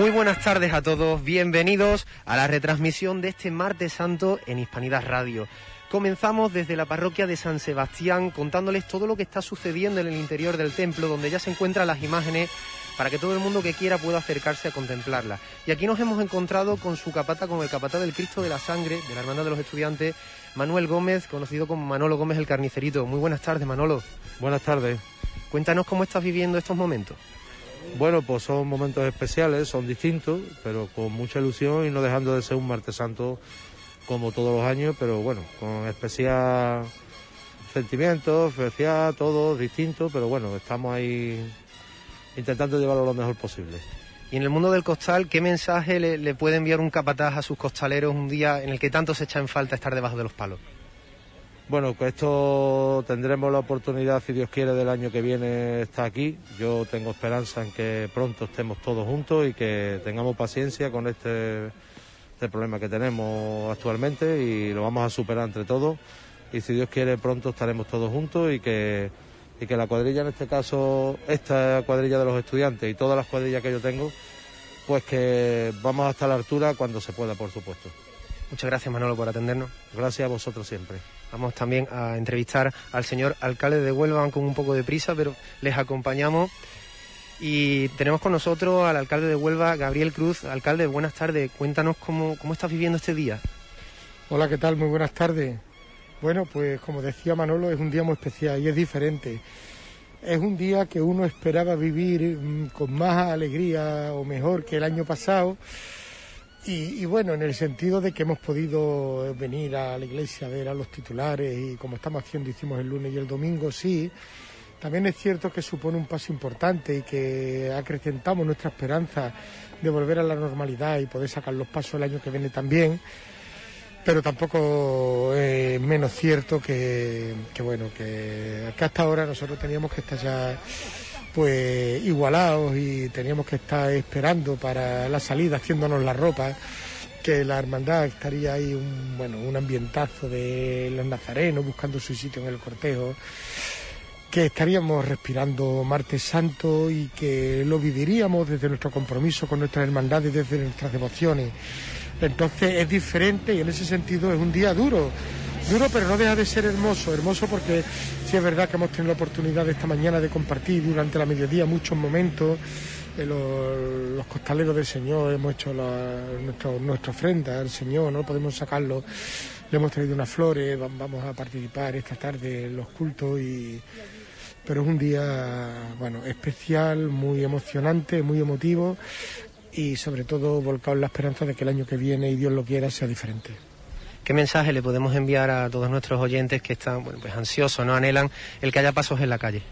Muy buenas tardes a todos, bienvenidos a la retransmisión de este martes santo en Hispanidad Radio. Comenzamos desde la parroquia de San Sebastián contándoles todo lo que está sucediendo en el interior del templo, donde ya se encuentran las imágenes para que todo el mundo que quiera pueda acercarse a contemplarlas. Y aquí nos hemos encontrado con su capata, con el capata del Cristo de la Sangre, de la Hermandad de los Estudiantes, Manuel Gómez, conocido como Manolo Gómez el Carnicerito. Muy buenas tardes, Manolo. Buenas tardes. Cuéntanos cómo estás viviendo estos momentos. Bueno, pues son momentos especiales, son distintos, pero con mucha ilusión y no dejando de ser un martes santo como todos los años, pero bueno, con especial sentimiento, especial, todo distinto, pero bueno, estamos ahí intentando llevarlo lo mejor posible. Y en el mundo del costal, ¿qué mensaje le, le puede enviar un capataz a sus costaleros un día en el que tanto se echa en falta estar debajo de los palos? Bueno, con esto tendremos la oportunidad, si Dios quiere, del año que viene estar aquí. Yo tengo esperanza en que pronto estemos todos juntos y que tengamos paciencia con este, este problema que tenemos actualmente y lo vamos a superar entre todos. Y si Dios quiere, pronto estaremos todos juntos y que, y que la cuadrilla, en este caso, esta cuadrilla de los estudiantes y todas las cuadrillas que yo tengo, pues que vamos hasta la altura cuando se pueda, por supuesto. Muchas gracias Manolo por atendernos. Gracias a vosotros siempre. Vamos también a entrevistar al señor alcalde de Huelva con un poco de prisa, pero les acompañamos. Y tenemos con nosotros al alcalde de Huelva, Gabriel Cruz. Alcalde, buenas tardes. Cuéntanos cómo, cómo estás viviendo este día. Hola, ¿qué tal? Muy buenas tardes. Bueno, pues como decía Manolo, es un día muy especial y es diferente. Es un día que uno esperaba vivir mm, con más alegría o mejor que el año pasado y, y, bueno, en el sentido de que hemos podido venir a la iglesia a ver a los titulares y como estamos haciendo, hicimos el lunes y el domingo, sí. También es cierto que supone un paso importante y que acrecentamos nuestra esperanza de volver a la normalidad y poder sacar los pasos el año que viene también. Pero tampoco es menos cierto que, que bueno, que, hasta ahora nosotros teníamos que estar pues igualados y teníamos que estar esperando para la salida, haciéndonos la ropa, que la hermandad estaría ahí un, bueno, un ambientazo de los nazarenos buscando su sitio en el cortejo, que estaríamos respirando martes santo y que lo viviríamos desde nuestro compromiso con nuestras hermandades, desde nuestras devociones. Entonces es diferente y en ese sentido es un día duro, duro pero no deja de ser hermoso, hermoso porque sí es verdad que hemos tenido la oportunidad esta mañana de compartir durante la mediodía muchos momentos, eh, los, costaleros del Señor hemos hecho la, nuestra, nuestra ofrenda al Señor, no podemos sacarlo, le hemos traído unas flores, vamos a participar esta tarde en los cultos y pero es un día bueno especial, muy emocionante, muy emotivo y sobre todo volcado en la esperanza de que el año que viene y Dios lo quiera sea diferente. ¿Qué mensaje le podemos enviar a todos nuestros oyentes que están bueno, pues ansiosos, no anhelan el que haya pasos en la calle?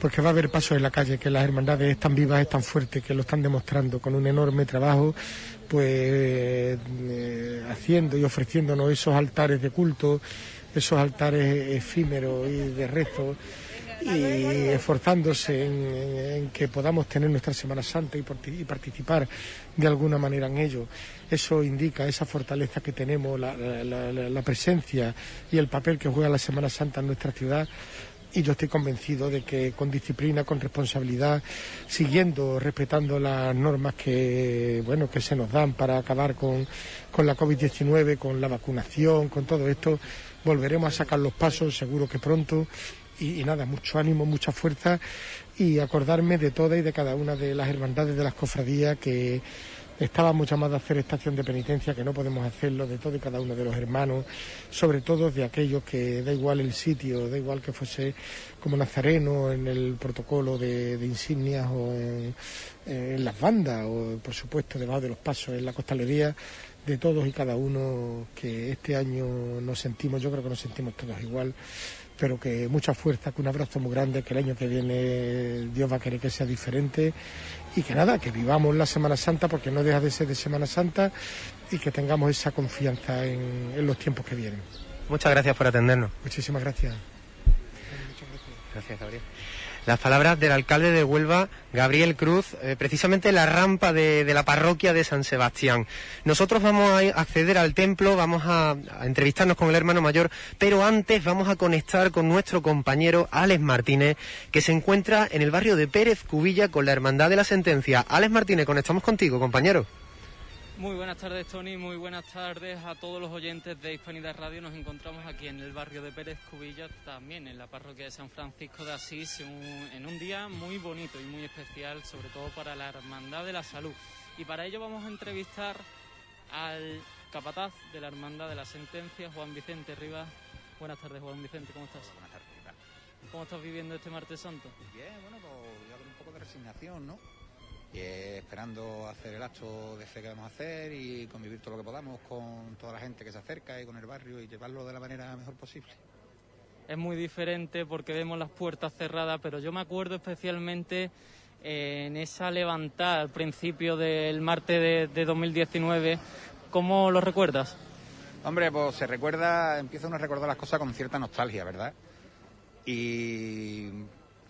Porque va a haber pasos en la calle, que las hermandades están vivas, están fuertes, que lo están demostrando con un enorme trabajo, pues eh, haciendo y ofreciéndonos esos altares de culto, esos altares efímeros y de rezo y esforzándose en, que podamos tener nuestra Semana Santa y, y, participar de alguna manera en ello. Eso indica esa fortaleza que tenemos, la, la, presencia y el papel que juega la Semana Santa en nuestra ciudad. Y yo estoy convencido de que con disciplina, con responsabilidad, siguiendo, respetando las normas que, bueno, que se nos dan para acabar con, con la COVID-19, con la vacunación, con todo esto, volveremos a sacar los pasos, seguro que pronto, y, nada, mucho ánimo, mucha fuerza y acordarme de todas y de cada una de las hermandades de las cofradías que estábamos llamados a hacer estación de penitencia, que no podemos hacerlo, de todo y cada uno de los hermanos, sobre todo de aquellos que da igual el sitio, da igual que fuese como nazareno en el protocolo de, de insignias o en, en, las bandas o por supuesto debajo de los pasos en la costalería, de todos y cada uno que este año nos sentimos, yo creo que nos sentimos todos igual, pero que mucha fuerza, que un abrazo muy grande, que el año que viene Dios va a querer que sea diferente y que nada, que vivamos la Semana Santa porque no deja de ser de Semana Santa y que tengamos esa confianza en, en los tiempos que vienen. Muchas gracias por atendernos. Muchísimas gracias. Gracias, Gabriel. Las palabras del alcalde de Huelva, Gabriel Cruz, eh, precisamente la rampa de, la parroquia de San Sebastián. Nosotros vamos a acceder al templo, vamos a, entrevistarnos con el hermano mayor, pero antes vamos a conectar con nuestro compañero Alex Martínez, que se encuentra en el barrio de Pérez Cubilla con la Hermandad de la Sentencia. Alex Martínez, conectamos contigo, compañero. Muy buenas tardes, Tony. Muy buenas tardes a todos los oyentes de Hispanidad Radio. Nos encontramos aquí en el barrio de Pérez Cubilla, también en la parroquia de San Francisco de Asís, en un, día muy bonito y muy especial, sobre todo para la Hermandad de la Salud. Y para ello vamos a entrevistar al capataz de la Hermandad de la Sentencia, Juan Vicente Rivas. Buenas tardes, Juan Vicente, ¿cómo estás? Buenas tardes, ¿qué tal? ¿Cómo estás viviendo este martes santo? Bien, bueno, pues ya con un poco de resignación, ¿no? Y esperando hacer el acto de fe que vamos a hacer y convivir todo lo que podamos con toda la gente que se acerca y con el barrio y llevarlo de la manera mejor posible. Es muy diferente porque vemos las puertas cerradas, pero yo me acuerdo especialmente eh, en esa levantada al principio del martes de, 2019. ¿Cómo lo recuerdas? Hombre, pues se recuerda, empieza uno a recordar las cosas con cierta nostalgia, ¿verdad? Y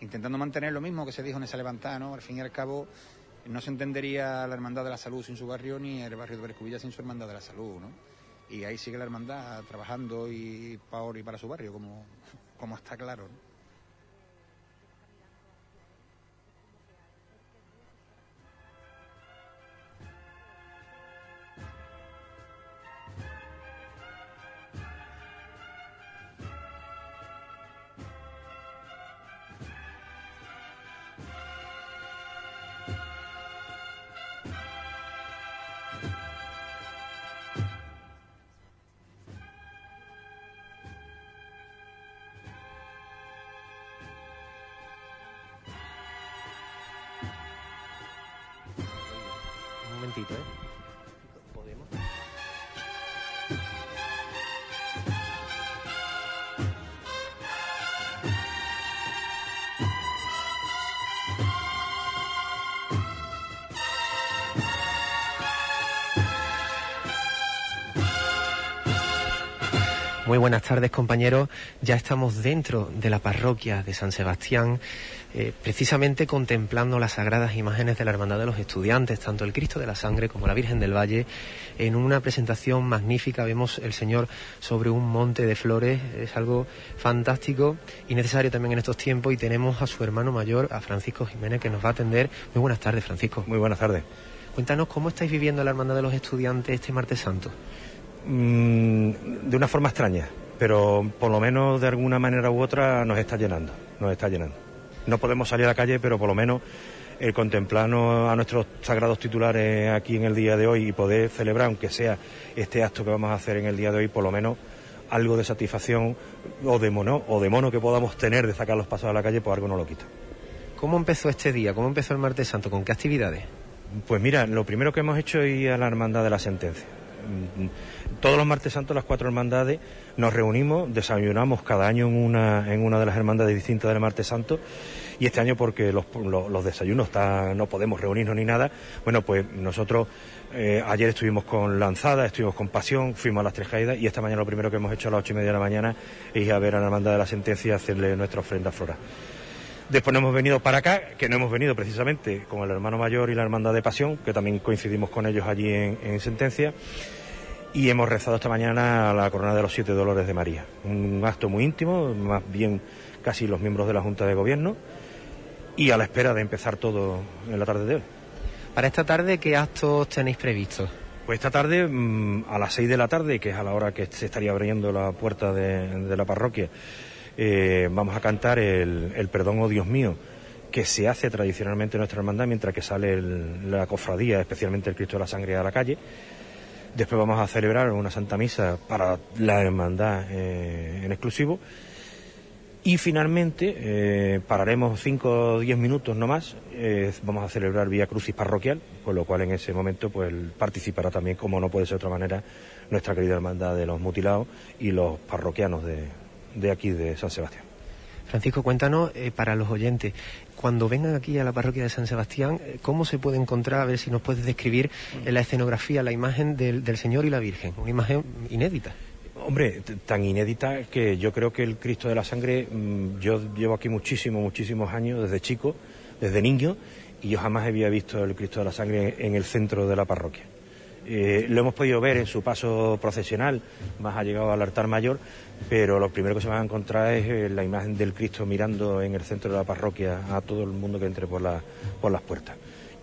intentando mantener lo mismo que se dijo en esa levantada, ¿no? Al fin y al cabo, no se entendería la Hermandad de la Salud sin su barrio ni el barrio de Berescubilla sin su Hermandad de la Salud, ¿no? Y ahí sigue la Hermandad trabajando y para, y para su barrio, como, como está claro, ¿no? Muy buenas tardes compañeros. Ya estamos dentro de la parroquia de San Sebastián, eh, precisamente contemplando las sagradas imágenes de la Hermandad de los Estudiantes, tanto el Cristo de la Sangre como la Virgen del Valle. En una presentación magnífica vemos el Señor sobre un monte de flores. Es algo fantástico y necesario también en estos tiempos. Y tenemos a su hermano mayor, a Francisco Jiménez, que nos va a atender. Muy buenas tardes, Francisco. Muy buenas tardes. Cuéntanos cómo estáis viviendo la Hermandad de los Estudiantes este martes santo. Mm, de una forma extraña, pero por lo menos de alguna manera u otra nos está llenando, nos está llenando. No podemos salir a la calle, pero por lo menos el contemplarnos a nuestros sagrados titulares aquí en el día de hoy y poder celebrar, aunque sea este acto que vamos a hacer en el día de hoy, por lo menos algo de satisfacción o de mono, o de mono que podamos tener de sacar los pasos a la calle, pues algo no lo quita. ¿Cómo empezó este día? ¿Cómo empezó el martes santo? ¿Con qué actividades? Pues mira, lo primero que hemos hecho es ir a la hermandad de la sentencia todos los martes santos las cuatro hermandades nos reunimos, desayunamos cada año en una, en una de las hermandades distintas del martes santo y este año porque los, desayunos no podemos reunirnos ni nada, bueno pues nosotros eh, ayer estuvimos con Lanzada, estuvimos con Pasión, fuimos a las Tres Caídas y esta mañana lo primero que hemos hecho a las ocho y media de la mañana es ir a ver a la hermandad de la sentencia hacerle nuestra ofrenda floral. Después nos hemos venido para acá, que no hemos venido precisamente con el hermano mayor y la hermandad de Pasión, que también coincidimos con ellos allí en, en sentencia y hemos rezado esta mañana la corona de los siete dolores de María. Un acto muy íntimo, más bien casi los miembros de la Junta de Gobierno y a la espera de empezar todo en la tarde de hoy. Para esta tarde, ¿qué actos tenéis previstos? Pues esta tarde, mm, a las seis de la tarde, que es a la hora que se estaría abriendo la puerta de, la parroquia, eh, vamos a cantar el, Perdón, oh Dios mío, que se hace tradicionalmente en nuestra hermandad mientras que sale la cofradía, especialmente el Cristo de la Sangre, a la calle. Después vamos a celebrar una Santa Misa para la hermandad eh, en exclusivo. Y finalmente eh, pararemos 5 o 10 minutos no más. Vamos a celebrar Vía Crucis parroquial, con lo cual en ese momento pues participará también, como no puede ser de otra manera, nuestra querida hermandad de los mutilados y los parroquianos de, de aquí de San Sebastián. Francisco, cuéntanos para los oyentes, cuando vengan aquí a la parroquia de San Sebastián, eh, ¿cómo se puede encontrar, a ver si nos puedes describir en la escenografía, la imagen del, Señor y la Virgen? Una imagen inédita. Hombre, tan inédita que yo creo que el Cristo de la Sangre, mm, yo llevo aquí muchísimos, muchísimos años, desde chico, desde niño, y yo jamás había visto el Cristo de la Sangre en el centro de la parroquia. Eh, lo hemos podido ver en su paso procesional, más ha llegado al altar mayor, pero lo primero que se van a encontrar es eh, la imagen del Cristo mirando en el centro de la parroquia a todo el mundo que entre por, por las puertas.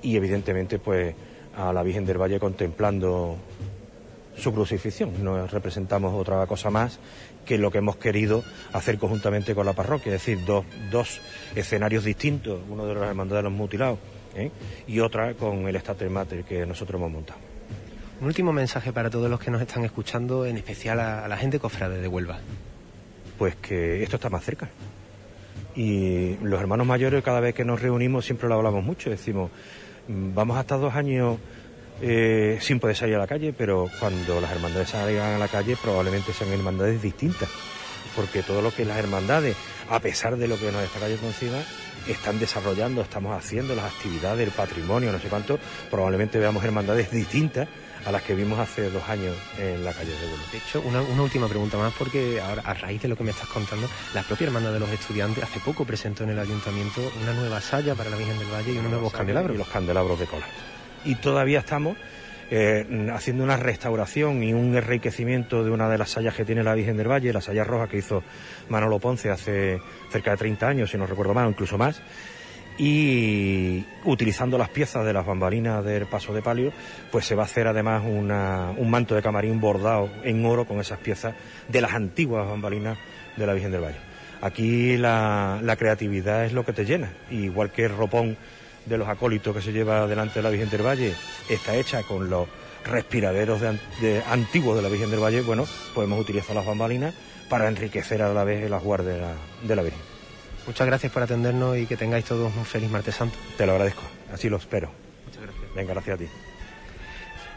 Y evidentemente, pues a la Virgen del Valle contemplando su crucifixión. No representamos otra cosa más que lo que hemos querido hacer conjuntamente con la parroquia, es decir, dos, dos escenarios distintos, uno de los hermandades de los mutilados ¿eh? y otra con el Estate Mater que nosotros hemos montado. Un último mensaje para todos los que nos están escuchando, en especial a, la gente cofrade de Huelva. Pues que esto está más cerca. Y los hermanos mayores, cada vez que nos reunimos, siempre lo hablamos mucho. Decimos, mm, vamos hasta dos años eh, sin poder salir a la calle, pero cuando las hermandades salgan a la calle, probablemente sean hermandades distintas. Porque todo lo que las hermandades, a pesar de lo que nos está cayendo encima, están desarrollando, estamos haciendo las actividades, el patrimonio, no sé cuánto, probablemente veamos hermandades distintas a las que vimos hace dos años en la calle de Huelva. De hecho, una, última pregunta más, porque ahora, a raíz de lo que me estás contando, la propia Hermandad de los Estudiantes hace poco presentó en el ayuntamiento una nueva salla para la Virgen del Valle y unos nuevos candelabros. Y los candelabros de cola. Y todavía estamos eh, haciendo una restauración y un enriquecimiento de una de las sayas que tiene la Virgen del Valle, la saya roja que hizo Manolo Ponce hace cerca de 30 años, si no recuerdo mal, o incluso más y utilizando las piezas de las bambalinas del paso de palio, pues se va a hacer además un manto de camarín bordado en oro con esas piezas de las antiguas bambalinas de la Virgen del Valle. Aquí la, creatividad es lo que te llena, igual que el ropón de los acólitos que se lleva delante de la Virgen del Valle está hecha con los respiraderos de, antiguos de la Virgen del Valle, bueno, podemos utilizar las bambalinas para enriquecer a la vez el ajuar de la Virgen. Muchas gracias por atendernos y que tengáis todos un feliz martes santo. Te lo agradezco, así lo espero. Muchas gracias. Venga, gracias a ti.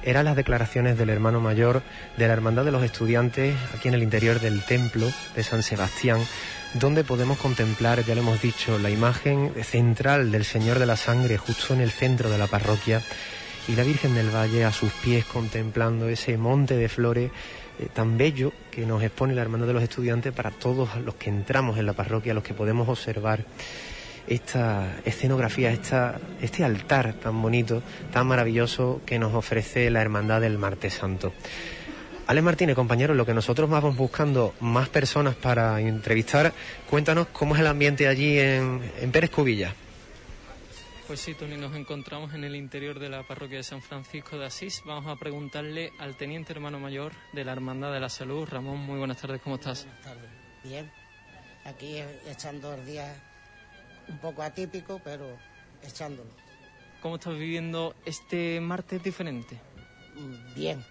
Eran las declaraciones del hermano mayor de la Hermandad de los Estudiantes aquí en el interior del templo de San Sebastián, donde podemos contemplar, ya lo hemos dicho, la imagen central del Señor de la Sangre justo en el centro de la parroquia y la Virgen del Valle a sus pies contemplando ese monte de flores eh, tan bello que nos expone la Hermandad de los Estudiantes para todos los que entramos en la parroquia, los que podemos observar esta escenografía, esta, este altar tan bonito, tan maravilloso que nos ofrece la Hermandad del Martes Santo. Alex Martínez, compañero, lo que nosotros vamos buscando más personas para entrevistar, cuéntanos cómo es el ambiente allí en, en Pérez Cubilla. Pues sí, Tony, nos encontramos en el interior de la parroquia de San Francisco de Asís. Vamos a preguntarle al teniente hermano mayor de la Hermandad de la Salud. Ramón, muy buenas tardes, ¿cómo estás? Buenas tardes, bien. Aquí echando el día un poco atípico, pero echándolo. ¿Cómo estás viviendo este martes diferente? Bien,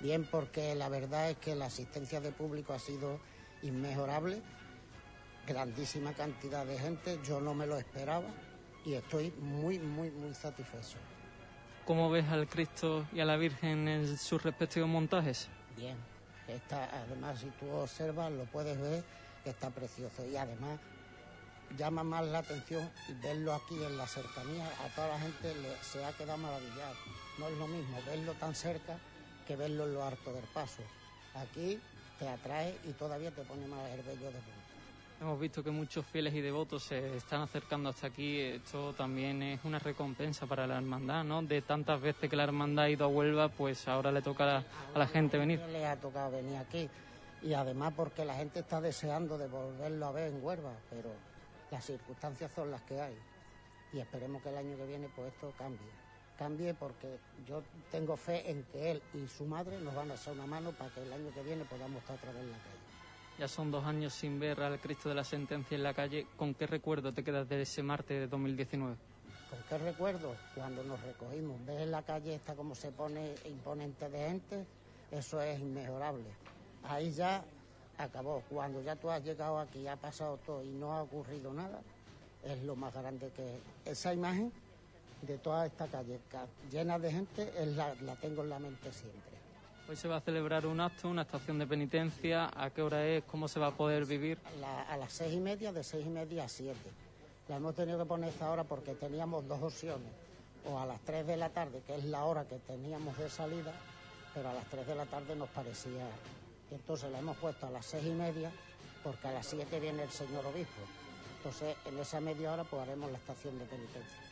bien porque la verdad es que la asistencia de público ha sido inmejorable, grandísima cantidad de gente, yo no me lo esperaba y estoy muy, muy, muy satisfecho. ¿Cómo ves al Cristo y a la Virgen en sus respectivos montajes? Bien, está, además si tú observas lo puedes ver que está precioso y además llama más la atención verlo aquí en la cercanía, a toda la gente se ha quedado maravillado. No es lo mismo verlo tan cerca que verlo en lo harto del paso. Aquí te atrae y todavía te pone más el bello de punta. Hemos visto que muchos fieles y devotos se están acercando hasta aquí. Esto también es una recompensa para la hermandad, ¿no? De tantas veces que la hermandad ha ido a Huelva, pues ahora le toca a la, gente venir. Le ha tocado venir aquí. Y además porque la gente está deseando de volverlo a ver en Huelva, pero las circunstancias son las que hay. Y esperemos que el año que viene pues esto cambie. Cambie porque yo tengo fe en que él y su madre nos van a hacer una mano para que el año que viene podamos estar otra vez en la calle. Ya son dos años sin ver al Cristo de la Sentencia en la calle. ¿Con qué recuerdo te quedas de ese martes de 2019? ¿Con qué recuerdo? Cuando nos recogimos. ¿Ves en la calle esta como se pone imponente de gente? Eso es inmejorable. Ahí ya acabó. Cuando ya tú has llegado aquí, ha pasado todo y no ha ocurrido nada, es lo más grande que esa imagen de toda esta calle llena de gente es la, la tengo en la mente siempre. Hoy se va a celebrar un acto, una estación de penitencia. ¿A qué hora es? ¿Cómo se va a poder vivir? a las seis y media, de seis y media a siete. La hemos tenido que poner esta hora porque teníamos dos opciones. O a las tres de la tarde, que es la hora que teníamos de salida, pero a las tres de la tarde nos parecía Y entonces la hemos puesto a las seis y media porque a las siete viene el señor obispo. Entonces en esa media hora pues haremos la estación de penitencia.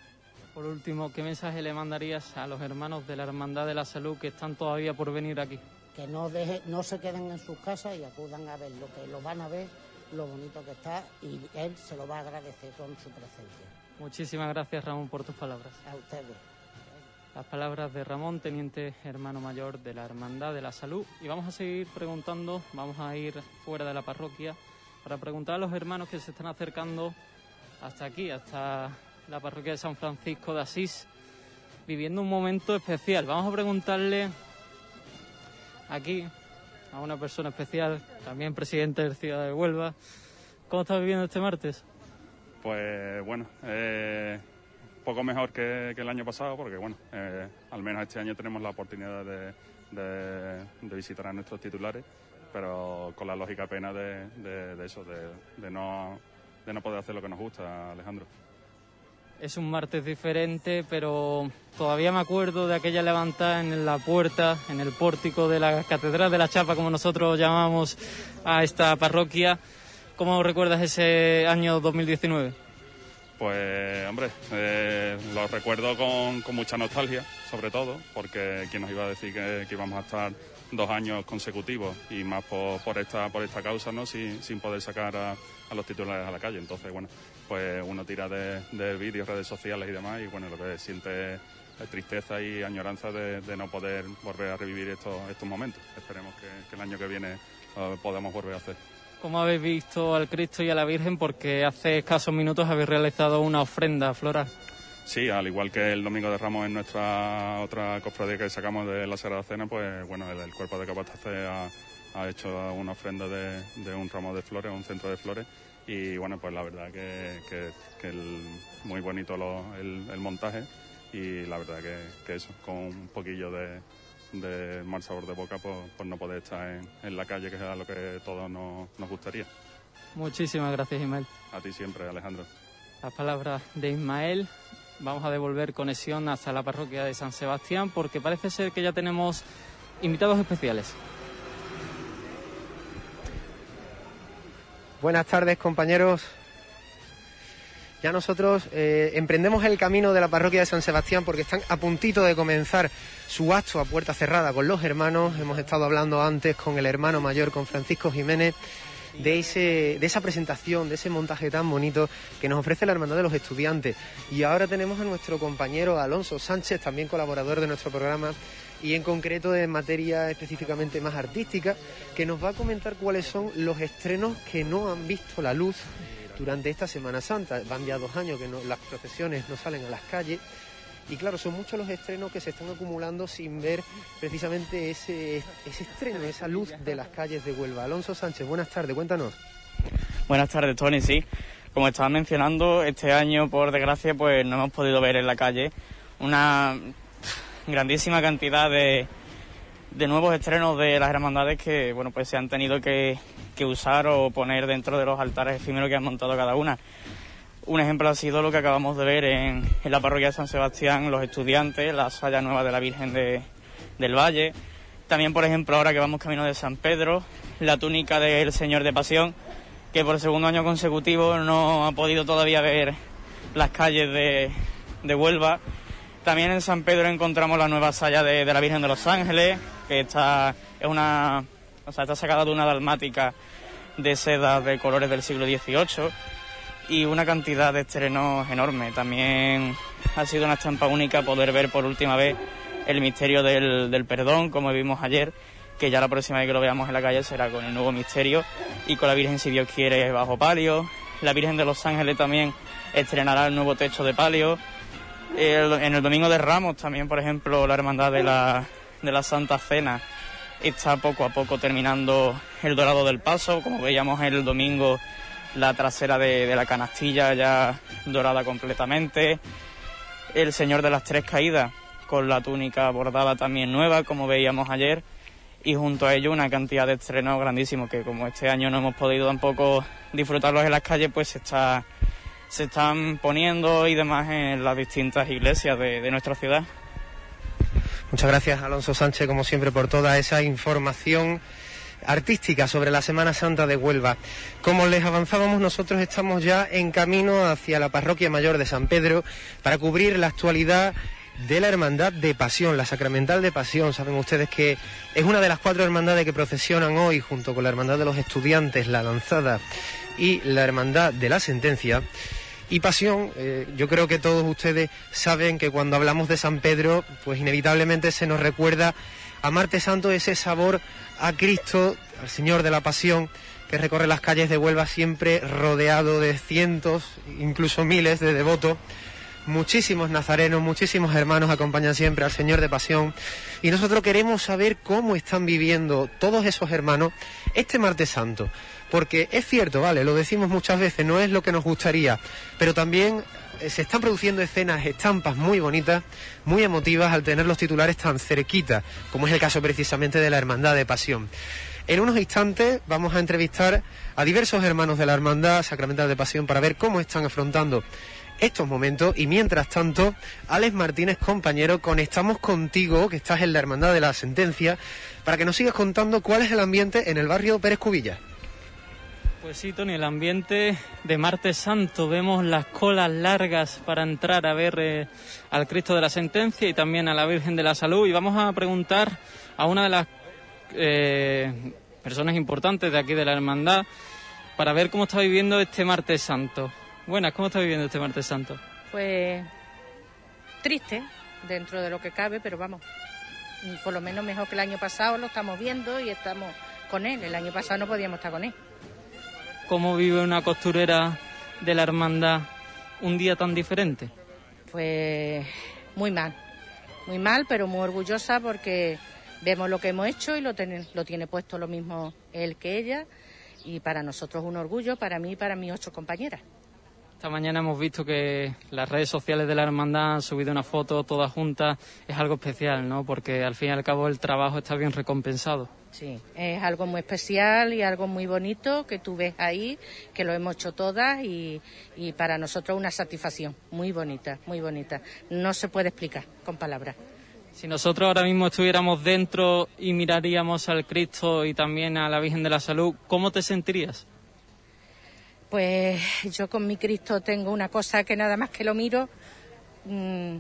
Por último, ¿qué mensaje le mandarías a los hermanos de la Hermandad de la Salud que están todavía por venir aquí? Que no, deje, no se queden en sus casas y acudan a ver lo que lo van a ver, lo bonito que está y él se lo va a agradecer con su presencia. Muchísimas gracias Ramón por tus palabras. A ustedes. Las palabras de Ramón, teniente hermano mayor de la Hermandad de la Salud. Y vamos a seguir preguntando, vamos a ir fuera de la parroquia para preguntar a los hermanos que se están acercando hasta aquí, hasta la parroquia de San Francisco de Asís, viviendo un momento especial. Vamos a preguntarle aquí a una persona especial, también presidente de Ciudad de Huelva, ¿cómo está viviendo este martes? Pues bueno, eh, poco mejor que, el año pasado, porque bueno, eh, al menos este año tenemos la oportunidad de, visitar a nuestros titulares, pero con la lógica pena de, eso, de, no, de no poder hacer lo que nos gusta, Alejandro. Es un martes diferente, pero todavía me acuerdo de aquella levantada en la puerta, en el pórtico de la Catedral de la Chapa, como nosotros llamamos a esta parroquia. ¿Cómo recuerdas ese año 2019? Pues hombre, eh, lo recuerdo con, mucha nostalgia, sobre todo, porque quien nos iba a decir que, íbamos a estar dos años consecutivos y más por, esta por esta causa, ¿no? Sin, poder sacar a, los titulares a la calle. Entonces, bueno, pues uno tira de, vídeos, redes sociales y demás, y bueno, lo que siente es tristeza y añoranza de, no poder volver a revivir estos, estos momentos. Esperemos que, el año que viene eh, podamos volver a hacer. ¿Cómo habéis visto al Cristo y a la Virgen? Porque hace escasos minutos habéis realizado una ofrenda floral. Sí, al igual que el Domingo de Ramos en nuestra otra cofradía que sacamos de la Sagrada Cena, pues bueno, el, cuerpo de Capatace ha, ha, hecho una ofrenda de, un ramo de flores, un centro de flores. Y bueno, pues la verdad que, que, muy bonito el, montaje y la verdad que, que eso, con un poquillo de, de mal sabor de boca por, no poder estar en, la calle, que es lo que todos nos, nos gustaría. Muchísimas gracias, Ismael. A ti siempre, Alejandro. Las palabras de Ismael. Vamos a devolver conexión hasta la parroquia de San Sebastián porque parece ser que ya tenemos invitados especiales. Buenas tardes, compañeros. Ya nosotros eh, emprendemos el camino de la parroquia de San Sebastián porque están a puntito de comenzar su acto a puerta cerrada con los hermanos. Hemos estado hablando antes con el hermano mayor, con Francisco Jiménez, de, ese, de esa presentación, de ese montaje tan bonito que nos ofrece la Hermandad de los Estudiantes. Y ahora tenemos a nuestro compañero Alonso Sánchez, también colaborador de nuestro programa y en concreto en materia específicamente más artística, que nos va a comentar cuáles son los estrenos que no han visto la luz durante esta Semana Santa. Van ya dos años que las procesiones no salen a las calles y claro, son muchos los estrenos que se están acumulando sin ver precisamente ese, ese estreno, esa luz de las calles de Huelva. Alonso Sánchez, buenas tardes, cuéntanos. Buenas tardes, Tony, sí. Como estaba mencionando, este año, por desgracia, pues no hemos podido ver en la calle una grandísima cantidad de, de nuevos estrenos de las hermandades que, bueno, pues se han tenido que, que usar o poner dentro de los altares efímeros que han montado cada una. Un ejemplo ha sido lo que acabamos de ver en, la parroquia de San Sebastián, los estudiantes, la salla nueva de la Virgen del Valle. También, por ejemplo, ahora que vamos camino de San Pedro, la túnica del Señor de Pasión, que por segundo año consecutivo no ha podido todavía ver las calles de, Huelva. También en San Pedro encontramos la nueva salla de, la Virgen de los Ángeles, que está, es una, o sea, está sacada de una dalmática de seda de colores del siglo XVIII y una cantidad de estrenos enorme. También ha sido una estampa única poder ver por última vez el misterio del, del, perdón, como vimos ayer, que ya la próxima vez que lo veamos en la calle será con el nuevo misterio y con la Virgen, si Dios quiere, bajo palio. La Virgen de los Ángeles también estrenará el nuevo techo de palio. En el Domingo de Ramos también, por ejemplo, la Hermandad de la, de la Santa Cena está poco a poco terminando el Dorado del Paso, como veíamos el domingo la trasera de, la canastilla ya dorada completamente, el Señor de las Tres Caídas con la túnica bordada también nueva, como veíamos ayer, y junto a ello una cantidad de estrenos grandísimos que como este año no hemos podido tampoco disfrutarlos en las calles, pues está, se están poniendo y demás en las distintas iglesias de, de nuestra ciudad. Muchas gracias Alonso Sánchez, como siempre, por toda esa información artística sobre la Semana Santa de Huelva. Como les avanzábamos, nosotros estamos ya en camino hacia la Parroquia Mayor de San Pedro para cubrir la actualidad de la Hermandad de Pasión, la Sacramental de Pasión. Saben ustedes que es una de las cuatro hermandades que procesionan hoy junto con la Hermandad de los Estudiantes, la Lanzada y la Hermandad de la Sentencia. Y pasión, eh, yo creo que todos ustedes saben que cuando hablamos de San Pedro, pues inevitablemente se nos recuerda a Marte Santo ese sabor a Cristo, al Señor de la Pasión, que recorre las calles de Huelva siempre rodeado de cientos, incluso miles de devotos. Muchísimos nazarenos, muchísimos hermanos acompañan siempre al Señor de Pasión y nosotros queremos saber cómo están viviendo todos esos hermanos este martes santo. Porque es cierto, vale, lo decimos muchas veces, no es lo que nos gustaría, pero también eh, se están produciendo escenas, estampas muy bonitas, muy emotivas al tener los titulares tan cerquita, como es el caso precisamente de la Hermandad de Pasión. En unos instantes vamos a entrevistar a diversos hermanos de la Hermandad Sacramental de Pasión para ver cómo están afrontando estos momentos y mientras tanto, Alex Martínez, compañero, conectamos contigo, que estás en la Hermandad de la Sentencia, para que nos sigas contando cuál es el ambiente en el barrio Pérez Cubilla. Pues sí, Tony, el ambiente de Martes Santo. Vemos las colas largas para entrar a ver eh, al Cristo de la Sentencia y también a la Virgen de la Salud. Y vamos a preguntar a una de las eh, personas importantes de aquí de la Hermandad para ver cómo está viviendo este Martes Santo. Buenas, ¿cómo está viviendo este Martes Santo? Pues triste, dentro de lo que cabe, pero vamos, por lo menos mejor que el año pasado lo estamos viendo y estamos con él. El año pasado no podíamos estar con él cómo vive una costurera de la hermandad un día tan diferente? Pues muy mal, muy mal, pero muy orgullosa porque vemos lo que hemos hecho y lo, lo tiene puesto lo mismo él que ella y para nosotros un orgullo, para mí y para mis ocho compañeras. Esta mañana hemos visto que las redes sociales de la hermandad han subido una foto todas juntas. Es algo especial, ¿no? Porque al fin y al cabo el trabajo está bien recompensado. Sí, es algo muy especial y algo muy bonito que tú ves ahí, que lo hemos hecho todas y, y para nosotros una satisfacción muy bonita, muy bonita. No se puede explicar con palabras. Si nosotros ahora mismo estuviéramos dentro y miraríamos al Cristo y también a la Virgen de la Salud, ¿cómo te sentirías? Pues yo con mi Cristo tengo una cosa que nada más que lo miro, mm,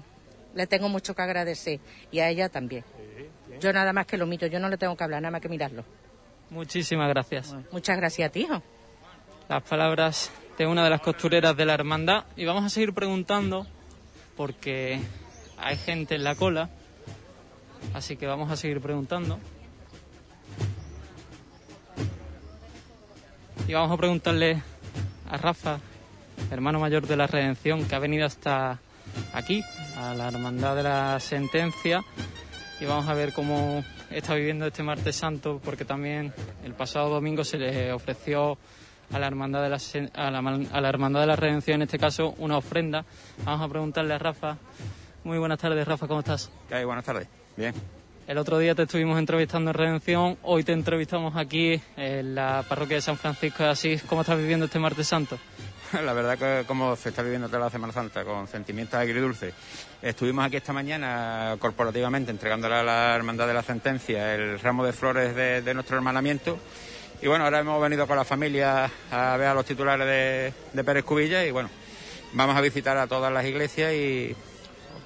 le tengo mucho que agradecer y a ella también. Yo nada más que lo miro, yo no le tengo que hablar, nada más que mirarlo. Muchísimas gracias. muchas gracias a ti, hijo. Las palabras de una de las costureras de la hermandad y vamos a seguir preguntando porque hay gente en la cola, así que vamos a seguir preguntando. Y vamos a preguntarle a Rafa, hermano mayor de la Redención, que ha venido hasta aquí, a la Hermandad de la Sentencia, y vamos a ver cómo está viviendo este martes santo, porque también el pasado domingo se le ofreció a la hermandad de la, a la, hermandad de la redención en este caso una ofrenda. Vamos a preguntarle a Rafa. Muy buenas tardes Rafa cómo estás ¿Qué buenas tardes. Bien el otro día te estuvimos entrevistando en Redención, hoy te entrevistamos aquí en la parroquia de San Francisco de Asís. ¿Cómo estás viviendo este martes santo? La verdad que como se está viviendo toda la Semana Santa, con sentimientos agridulces. Estuvimos aquí esta mañana corporativamente entregándole a la Hermandad de la Sentencia el ramo de flores de, nuestro hermanamiento. Y bueno, ahora hemos venido con la familia a ver a los titulares de, de Pérez Cubilla y bueno, vamos a visitar a todas las iglesias y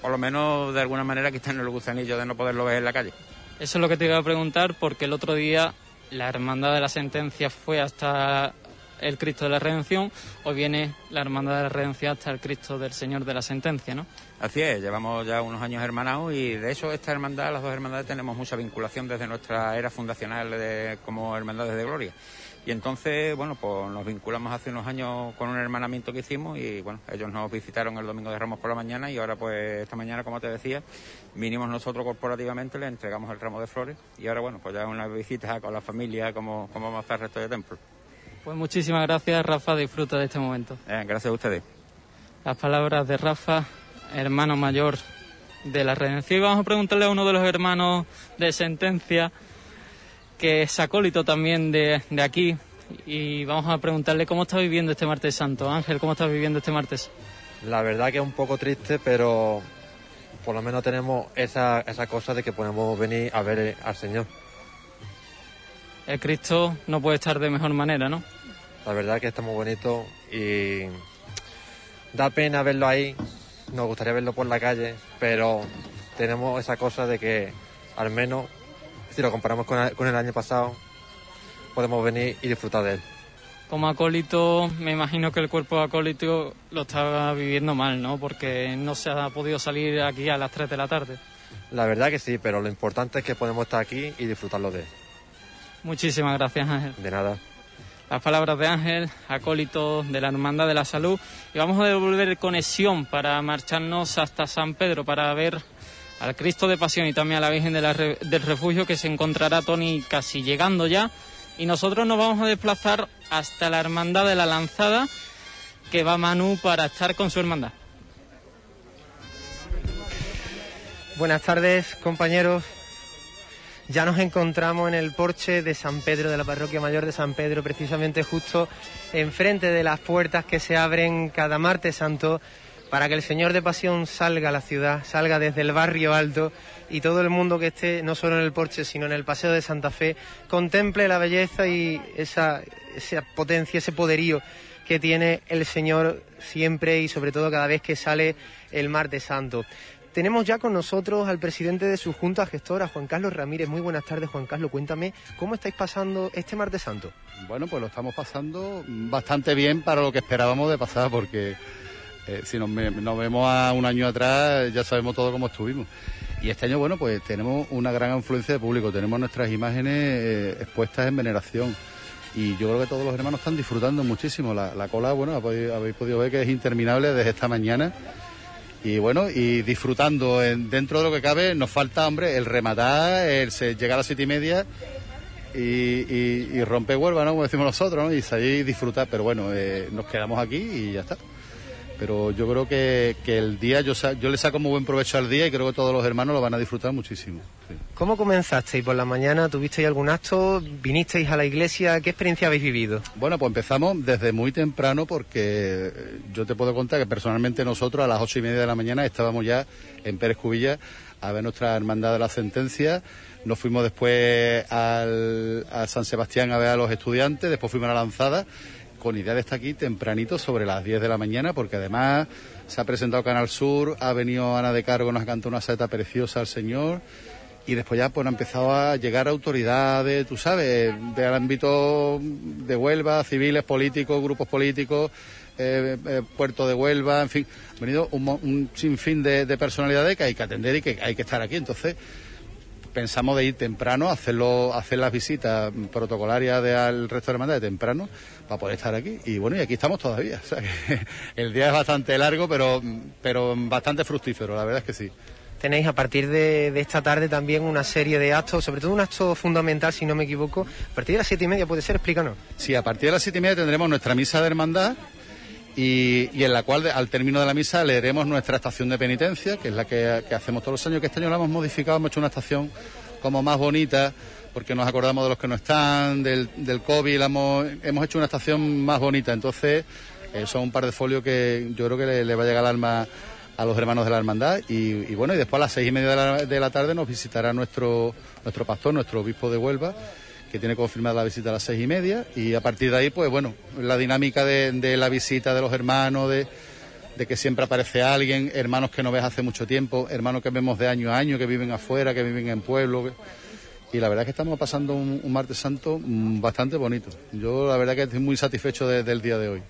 por lo menos de alguna manera quitarnos el gusanillo de no poderlo ver en la calle. Eso es lo que te iba a preguntar porque el otro día la Hermandad de la Sentencia fue hasta el Cristo de la Redención, hoy viene la Hermandad de la Redención hasta el Cristo del Señor de la Sentencia, ¿no? Así es, llevamos ya unos años hermanados y de eso esta hermandad, las dos hermandades tenemos mucha vinculación desde nuestra era fundacional de, como hermandades de gloria. Y entonces, bueno, pues nos vinculamos hace unos años con un hermanamiento que hicimos y bueno, ellos nos visitaron el domingo de Ramos por la mañana y ahora pues esta mañana, como te decía, vinimos nosotros corporativamente, le entregamos el ramo de flores y ahora bueno, pues ya una visita con la familia como, como vamos a hacer el resto de templo. Pues muchísimas gracias Rafa, disfruta de este momento. Eh, gracias a ustedes. Las palabras de Rafa, hermano mayor de la Redención. Y vamos a preguntarle a uno de los hermanos de sentencia que es acólito también de, de aquí, y vamos a preguntarle cómo está viviendo este martes santo. Ángel, ¿cómo estás viviendo este martes? La verdad que es un poco triste, pero por lo menos tenemos esa, esa cosa de que podemos venir a ver al Señor. el Cristo no puede estar de mejor manera, ¿no? La verdad que está muy bonito y da pena verlo ahí. Nos gustaría verlo por la calle, pero tenemos esa cosa de que al menos si lo comparamos con el, con el año pasado, podemos venir y disfrutar de él. Como acólito, me imagino que el cuerpo de acólito lo está viviendo mal, ¿no? Porque no se ha podido salir aquí a las 3 de la tarde. La verdad que sí, pero lo importante es que podemos estar aquí y disfrutarlo de él. Muchísimas gracias, Ángel. De nada. Las palabras de Ángel, acólito de la Hermandad de la Salud. Y vamos a devolver conexión para marcharnos hasta San Pedro para ver al Cristo de Pasión y también a la Virgen del Refugio que se encontrará Tony casi llegando ya. Y nosotros nos vamos a desplazar hasta la Hermandad de la Lanzada que va Manu para estar con su hermandad. Buenas tardes, compañeros. Ya nos encontramos en el porche de San Pedro, de la parroquia mayor de San Pedro, precisamente justo enfrente de las puertas que se abren cada martes santo para que el Señor de Pasión salga a la ciudad, salga desde el barrio alto y todo el mundo que esté no solo en el porche, sino en el Paseo de Santa Fe, contemple la belleza y esa, esa potencia, ese poderío que tiene el Señor siempre y sobre todo cada vez que sale el martes santo. Tenemos ya con nosotros al presidente de su junta gestora, Juan Carlos Ramírez. Muy buenas tardes, Juan Carlos. Cuéntame, ¿cómo estáis pasando este martes santo? Bueno, pues lo estamos pasando bastante bien para lo que esperábamos de pasar, porque eh, si nos, vemos a un año atrás ya sabemos todo cómo estuvimos. Y este año, bueno, pues tenemos una gran afluencia de público, tenemos nuestras imágenes eh, expuestas en veneración. Y yo creo que todos los hermanos están disfrutando muchísimo. La, la cola, bueno, habéis, podido ver que es interminable desde esta mañana. Y bueno, y disfrutando en- dentro de lo que cabe, nos falta, hombre, el rematar, el llegar a las siete y media y, y, y rompe Huelva, ¿no? Como decimos nosotros, ¿no? Y salir y disfrutar. Pero bueno, eh, nos quedamos aquí y ya está. Pero yo creo que, que el día, yo, sa- yo le saco muy buen provecho al día y creo que todos los hermanos lo van a disfrutar muchísimo. sí. ¿Cómo comenzasteis? ¿Por la mañana tuvisteis algún acto? ¿Vinisteis a la iglesia? ¿Qué experiencia habéis vivido? Bueno, pues empezamos desde muy temprano porque eh, yo te puedo contar que personalmente nosotros a las ocho y media de la mañana estábamos ya en Pérez Cubilla a ver nuestra hermandad de la sentencia. Nos fuimos después al, a San Sebastián a ver a los estudiantes, después fuimos a la lanzada con idea de estar aquí tempranito sobre las 10 de la mañana porque además se ha presentado Canal Sur, ha venido Ana de Cargo, nos ha cantado una saeta preciosa al Señor y después ya pues han empezado a llegar autoridades, tú sabes, del ámbito de Huelva, civiles, políticos, grupos políticos, eh, eh, Puerto de Huelva, en fin, ha venido un, un sinfín de, de personalidades que hay que atender y que hay que estar aquí. Entonces, pensamos de ir temprano, hacerlo, hacer las visitas protocolarias de, al resto de hermandades temprano para poder estar aquí. Y bueno, y aquí estamos todavía. O sea, que el día es bastante largo, pero, pero bastante fructífero, la verdad es que sí. Tenéis a partir de, de esta tarde también una serie de actos, sobre todo un acto fundamental, si no me equivoco. A partir de las siete y media, ¿puede ser? Explícanos. Sí, a partir de las siete y media tendremos nuestra misa de hermandad y, y en la cual al término de la misa leeremos nuestra estación de penitencia, que es la que, que hacemos todos los años, que este año la hemos modificado, hemos hecho una estación como más bonita, porque nos acordamos de los que no están, del, del COVID, la hemos, hemos hecho una estación más bonita, entonces eh, son un par de folios que yo creo que le, le va a llegar al alma a los hermanos de la hermandad y, bueno, y después a las seis y media de la, de la tarde nos visitará nuestro, nuestro pastor, nuestro obispo de Huelva, que tiene confirmada la visita a las seis y media y a partir de ahí, pues bueno, la dinámica de, la visita de los hermanos, de, de que siempre aparece alguien, hermanos que no ves hace mucho tiempo, hermanos que vemos de año a año, que viven afuera, que viven en pueblo. Y la verdad es que estamos pasando un, un martes santo mm, bastante bonito. Yo la verdad que estoy muy satisfecho de- del día de hoy.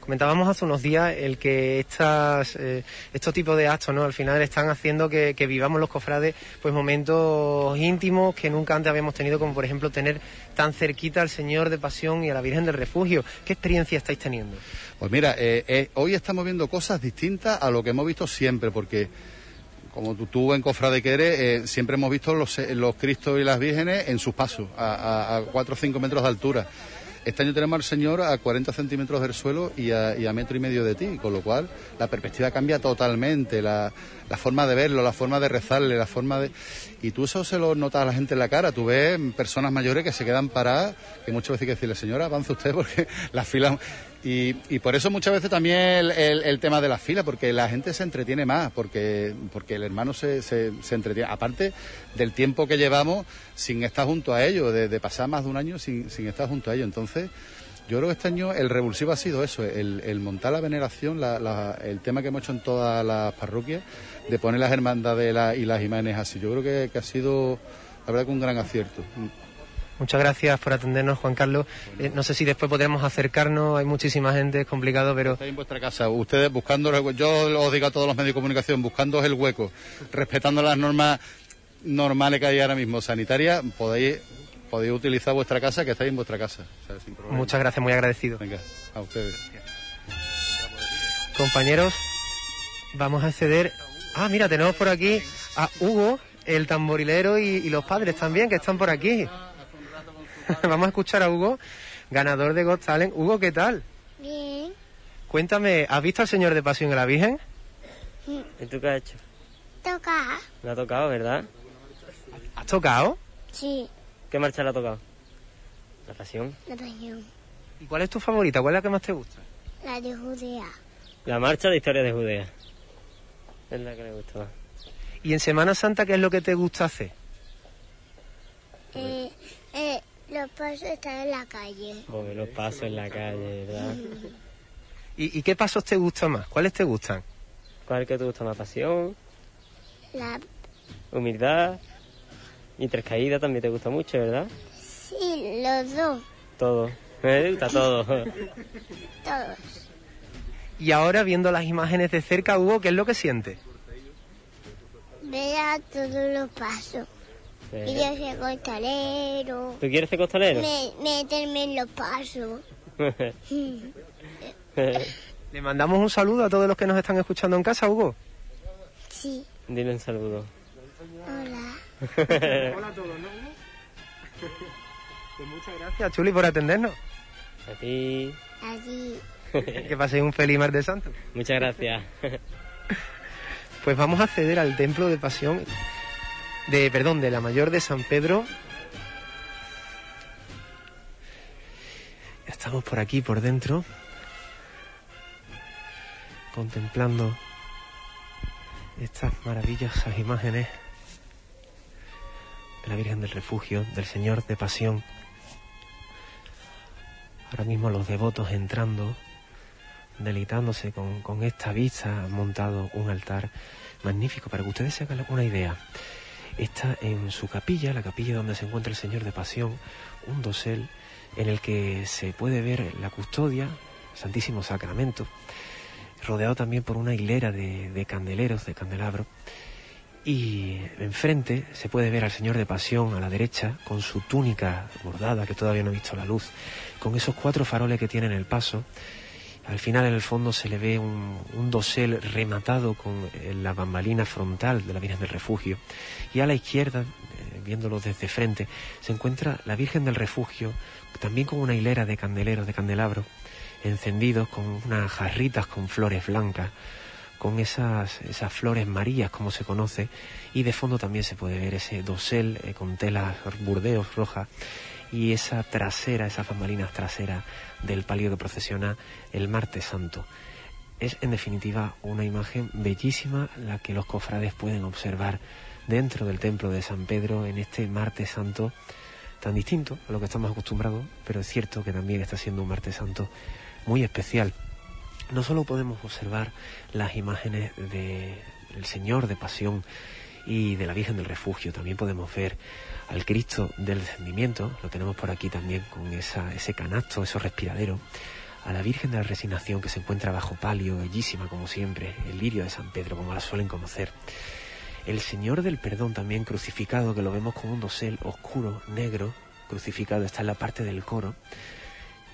Comentábamos hace unos días el que estas, eh, estos tipos de actos, ¿no? Al final están haciendo que, que vivamos los cofrades, pues momentos íntimos que nunca antes habíamos tenido, como por ejemplo tener tan cerquita al Señor de Pasión y a la Virgen del Refugio. ¿Qué experiencia estáis teniendo? Pues mira, eh, eh, hoy estamos viendo cosas distintas a lo que hemos visto siempre, porque como tú, tú en Cofrade que eres, eh, siempre hemos visto los, eh, los Cristos y las Vírgenes en sus pasos, a, a, 4 o 5 metros de altura. Este año tenemos al Señor a 40 centímetros del suelo y a, metro y medio de ti, con lo cual la perspectiva cambia totalmente, la, la forma de verlo, la forma de rezarle, la forma de... Y tú eso se lo notas a la gente en la cara, tú ves personas mayores que se quedan paradas, que muchas veces hay que decirle, señora, avance usted porque la fila... Y, y, por eso muchas veces también el, tema de la fila, porque la gente se entretiene más, porque, porque el hermano se, se, se, entretiene. Aparte del tiempo que llevamos sin estar junto a ellos, de, pasar más de un año sin, sin, estar junto a ellos. Entonces, yo creo que este año el revulsivo ha sido eso, el, el montar la veneración, la, la, el tema que hemos hecho en todas las parroquias, de poner las hermandades y las imágenes así. Yo creo que, que ha sido, la verdad, que un gran acierto. Muchas gracias por atendernos, Juan Carlos. Eh, no sé si después podremos acercarnos, hay muchísima gente, es complicado, pero... Estáis en vuestra casa, ustedes buscando, yo os digo a todos los medios de comunicación, buscando el hueco, respetando las normas normales que hay ahora mismo sanitarias, podéis, podéis utilizar vuestra casa, que estáis en vuestra casa. O sea, Muchas gracias, muy agradecido. Venga, a ustedes. Compañeros, vamos a acceder... Ah, mira, tenemos por aquí a Hugo, el tamborilero y, y los padres también, que están por aquí. Vamos a escuchar a Hugo, ganador de Got Talent. Hugo, ¿qué tal? Bien. Cuéntame, ¿has visto al Señor de Pasión y la Virgen? ¿Y tú qué has hecho? Toca. ¿Le ha tocado, verdad? ¿Has tocado? Sí, ¿Qué marcha le ha tocado? La pasión. la pasión. ¿Y cuál es tu favorita? ¿Cuál es la que más te gusta? La de Judea. La marcha de historia de Judea. Es la que le gusta más. ¿Y en Semana Santa qué es lo que te gusta hacer? Eh, eh, los pasos están en la calle. Mover los pasos en la calle, ¿verdad? ¿Y, y qué pasos te gustan más? ¿Cuáles te gustan? ¿Cuál que te gusta más? Pasión, La, humildad y tres caídas también te gusta mucho, ¿verdad? sí, los dos. Todo. Me gusta todo. Todos. Y ahora, viendo las imágenes de cerca, Hugo, ¿qué es lo que sientes? Ver a todos los pasos. Y yo soy costalero. ¿Tú quieres ser costalero? Me, meterme en los pasos. Le mandamos un saludo a todos los que nos están escuchando en casa, Hugo. Sí. Dile un saludo. Hola. Hola a todos, ¿no? Pues muchas gracias, Chuli, por atendernos. A ti. Allí. Que paséis un feliz martes santo. Muchas gracias. Pues vamos a acceder al templo de pasión de, perdón, de la mayor de San Pedro. Estamos por aquí, por dentro, contemplando estas maravillosas imágenes de la Virgen del Refugio, del Señor de Pasión. Ahora mismo los devotos entrando, deleitándose con, con esta vista, han montado un altar magnífico para que ustedes se hagan una idea. Está en su capilla, la capilla donde se encuentra el Señor de Pasión, un dosel en el que se puede ver la custodia, Santísimo Sacramento, rodeado también por una hilera de, de candeleros, de candelabros. Y enfrente se puede ver al Señor de Pasión a la derecha, con su túnica bordada, que todavía no ha visto la luz, con esos cuatro faroles que tiene en el paso. Al final, en el fondo, se le ve un, dosel rematado con eh, la bambalina frontal de la Virgen del Refugio. Y a la izquierda, eh, viéndolo desde frente, se encuentra la Virgen del Refugio, también con una hilera de candeleros, de candelabros, encendidos con unas jarritas con flores blancas, con esas, esas flores marías, como se conoce, y de fondo también se puede ver ese dosel eh, con telas burdeos rojas y esa trasera, esas bambalinas traseras del palio que procesiona el martes santo. Es en definitiva una imagen bellísima la que los cofrades pueden observar dentro del templo de San Pedro en este martes santo tan distinto a lo que estamos acostumbrados, pero es cierto que también está siendo un martes santo muy especial. No solo podemos observar las imágenes de el Señor de Pasión y de la Virgen del Refugio, también podemos ver al Cristo del Descendimiento, lo tenemos por aquí también con ese canasto, esos respiraderos, a la Virgen de la Resignación que se encuentra bajo palio, bellísima como siempre, el lirio de San Pedro, como la suelen conocer. El Señor del Perdón también crucificado, que lo vemos con un dosel oscuro, negro, crucificado, está en la parte del coro.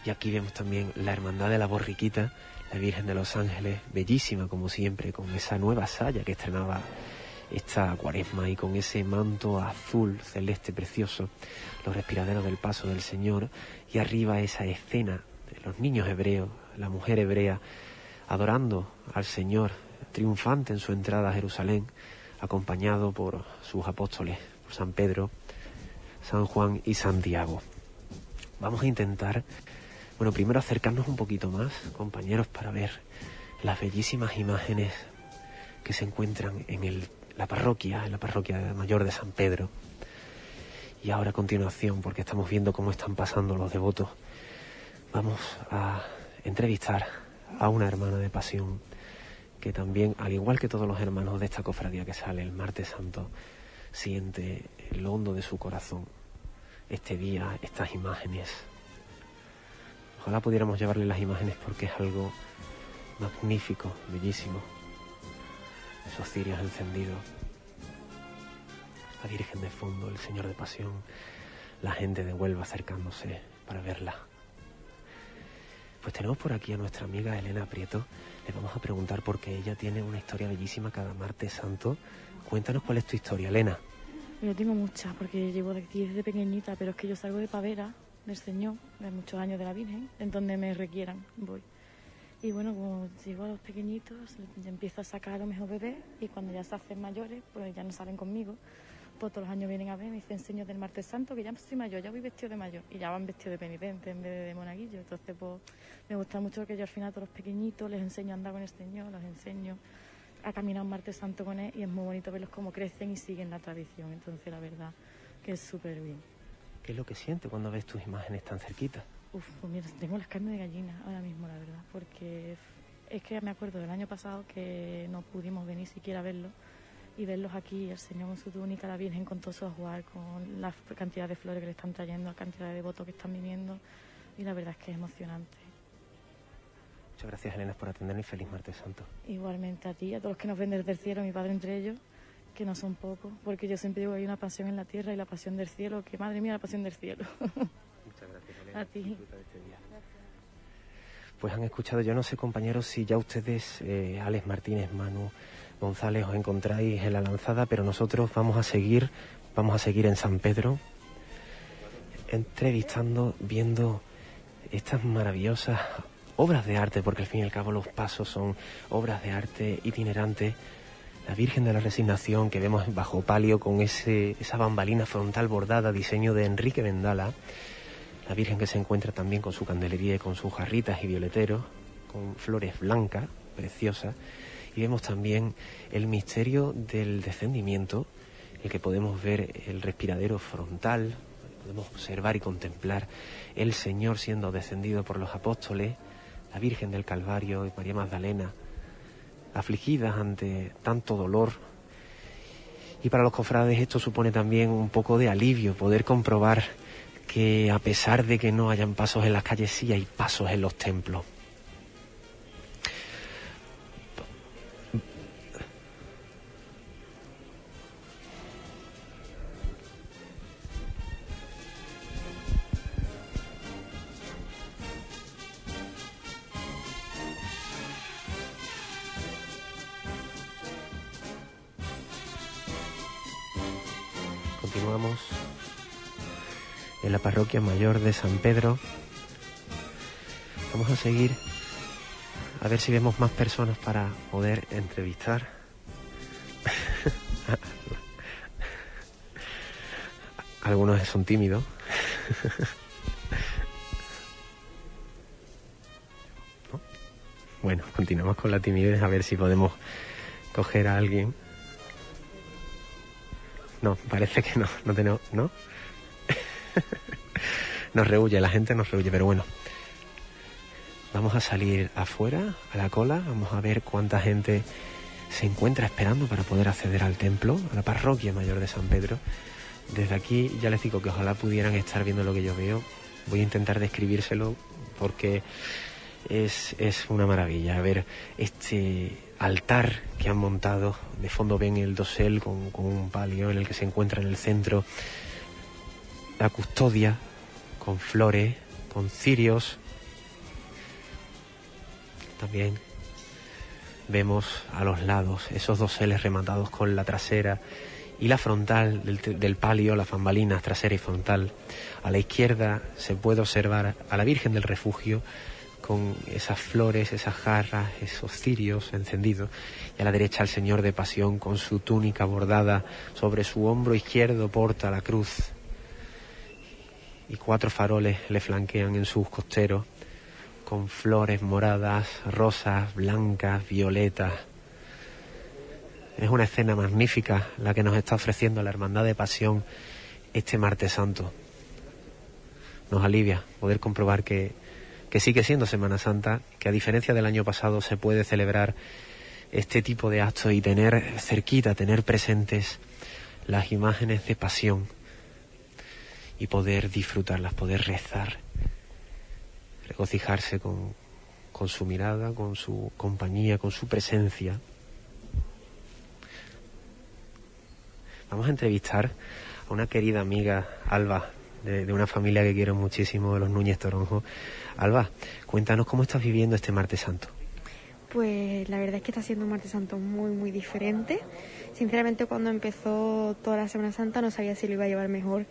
Y aquí vemos también la Hermandad de la Borriquita, la Virgen de los Ángeles, bellísima como siempre, con esa nueva saya que estrenaba esta cuaresma y con ese manto azul celeste precioso, los respiraderos del paso del Señor y arriba esa escena de los niños hebreos, la mujer hebrea, adorando al Señor, triunfante en su entrada a Jerusalén, acompañado por sus apóstoles, San Pedro, San Juan y Santiago. Vamos a intentar Bueno, primero acercarnos un poquito más, compañeros, para ver las bellísimas imágenes que se encuentran en el- la parroquia, en la parroquia mayor de San Pedro. Y ahora a continuación, porque estamos viendo cómo están pasando los devotos, vamos a entrevistar a una hermana de pasión que también, al igual que todos los hermanos de esta cofradía que sale el martes santo, siente en lo hondo de su corazón este día, estas imágenes. Ojalá pudiéramos llevarle las imágenes porque es algo magnífico, bellísimo. Esos cirios encendidos, la Virgen de fondo, el Señor de Pasión, la gente de Huelva acercándose para verla. Pues tenemos por aquí a nuestra amiga Elena Prieto. Le vamos a preguntar porque ella tiene una historia bellísima cada martes santo. Cuéntanos cuál es tu historia, Elena. Yo tengo muchas, porque llevo de aquí desde pequeñita, pero es que yo salgo de Pavera, del Señor, de muchos años de la Virgen, en donde me requieran, voy. Y bueno, como llego a los pequeñitos, ya empiezo a sacar a los mejor bebés, y cuando ya se hacen mayores, pues ya no salen conmigo. Pues todos los años vienen a ver, me dicen, Señor del Martes Santo, que ya soy mayor, ya voy vestido de mayor, y ya van vestidos de penitente en vez de, de monaguillo. Entonces, pues me gusta mucho que yo al final a todos los pequeñitos les enseño a andar con el Señor, los enseño a caminar un martes santo con él y es muy bonito verlos cómo crecen y siguen la tradición. Entonces, la verdad que es súper bien. ¿Qué es lo que sientes cuando ves tus imágenes tan cerquita? Uf, pues mira, tengo las carnes de gallina ahora mismo, la verdad, porque es que me acuerdo del año pasado que no pudimos venir siquiera a verlos y verlos aquí, el Señor con su túnica, la Virgen con todo su ajuar, con la cantidad de flores que le están trayendo, la cantidad de devotos que están viniendo y la verdad es que es emocionante. Muchas gracias, Elena, por atendernos y feliz martes santo. Igualmente a ti, a todos los que nos ven desde el cielo, mi padre entre ellos, que no son pocos, porque yo siempre digo que hay una pasión en la tierra y la pasión del cielo, que madre mía, la pasión del cielo. Pues han escuchado, yo no sé compañeros si ya ustedes, eh, Alex Martínez, Manu González, os encontráis en la lanzada, pero nosotros vamos a seguir, vamos a seguir en San Pedro, entrevistando, viendo estas maravillosas obras de arte, porque al fin y al cabo los pasos son obras de arte itinerantes. La Virgen de la Resignación que vemos bajo palio con ese, esa bambalina frontal bordada, diseño de Enrique Vendala. La Virgen que se encuentra también con su candelería y con sus jarritas y violeteros, con flores blancas, preciosas. Y vemos también el misterio del descendimiento, el que podemos ver el respiradero frontal, podemos observar y contemplar el Señor siendo descendido por los apóstoles, la Virgen del Calvario y María Magdalena, afligidas ante tanto dolor. Y para los cofrades esto supone también un poco de alivio, poder comprobar que a pesar de que no hayan pasos en las calles, sí hay pasos en los templos. Continuamos en la parroquia mayor de San Pedro. Vamos a seguir a ver si vemos más personas para poder entrevistar. Algunos son tímidos. ¿No? Bueno, continuamos con la timidez a ver si podemos coger a alguien. No, parece que no, no tenemos, ¿no? nos rehuye, la gente nos rehuye, pero bueno. Vamos a salir afuera, a la cola, vamos a ver cuánta gente se encuentra esperando para poder acceder al templo, a la parroquia mayor de San Pedro. Desde aquí ya les digo que ojalá pudieran estar viendo lo que yo veo. Voy a intentar describírselo porque es, es una maravilla ver este altar que han montado. De fondo ven el dosel con un palio en el que se encuentra en el centro la custodia con flores, con cirios. También vemos a los lados esos doseles rematados con la trasera y la frontal del, palio, las bambalinas trasera y frontal. A la izquierda se puede observar a la Virgen del Refugio con esas flores, esas jarras, esos cirios encendidos, y a la derecha el Señor de Pasión con su túnica bordada sobre su hombro izquierdo porta la cruz y cuatro faroles le flanquean en sus costeros. con flores moradas, rosas, blancas, violetas. Es una escena magnífica la que nos está ofreciendo la Hermandad de Pasión este martes santo. Nos alivia poder comprobar que, que sigue siendo Semana Santa, que a diferencia del año pasado se puede celebrar este tipo de actos y tener cerquita, tener presentes las imágenes de pasión y poder disfrutarlas, poder rezar, regocijarse con, con su mirada, con su compañía, con su presencia. Vamos a entrevistar a una querida amiga, Alba, de, una familia que quiero muchísimo, los Núñez Toronjo. Alba, cuéntanos cómo estás viviendo este martes santo. Pues la verdad es que está siendo un martes santo muy, muy diferente. Sinceramente, cuando empezó toda la Semana Santa no sabía si lo iba a llevar mejor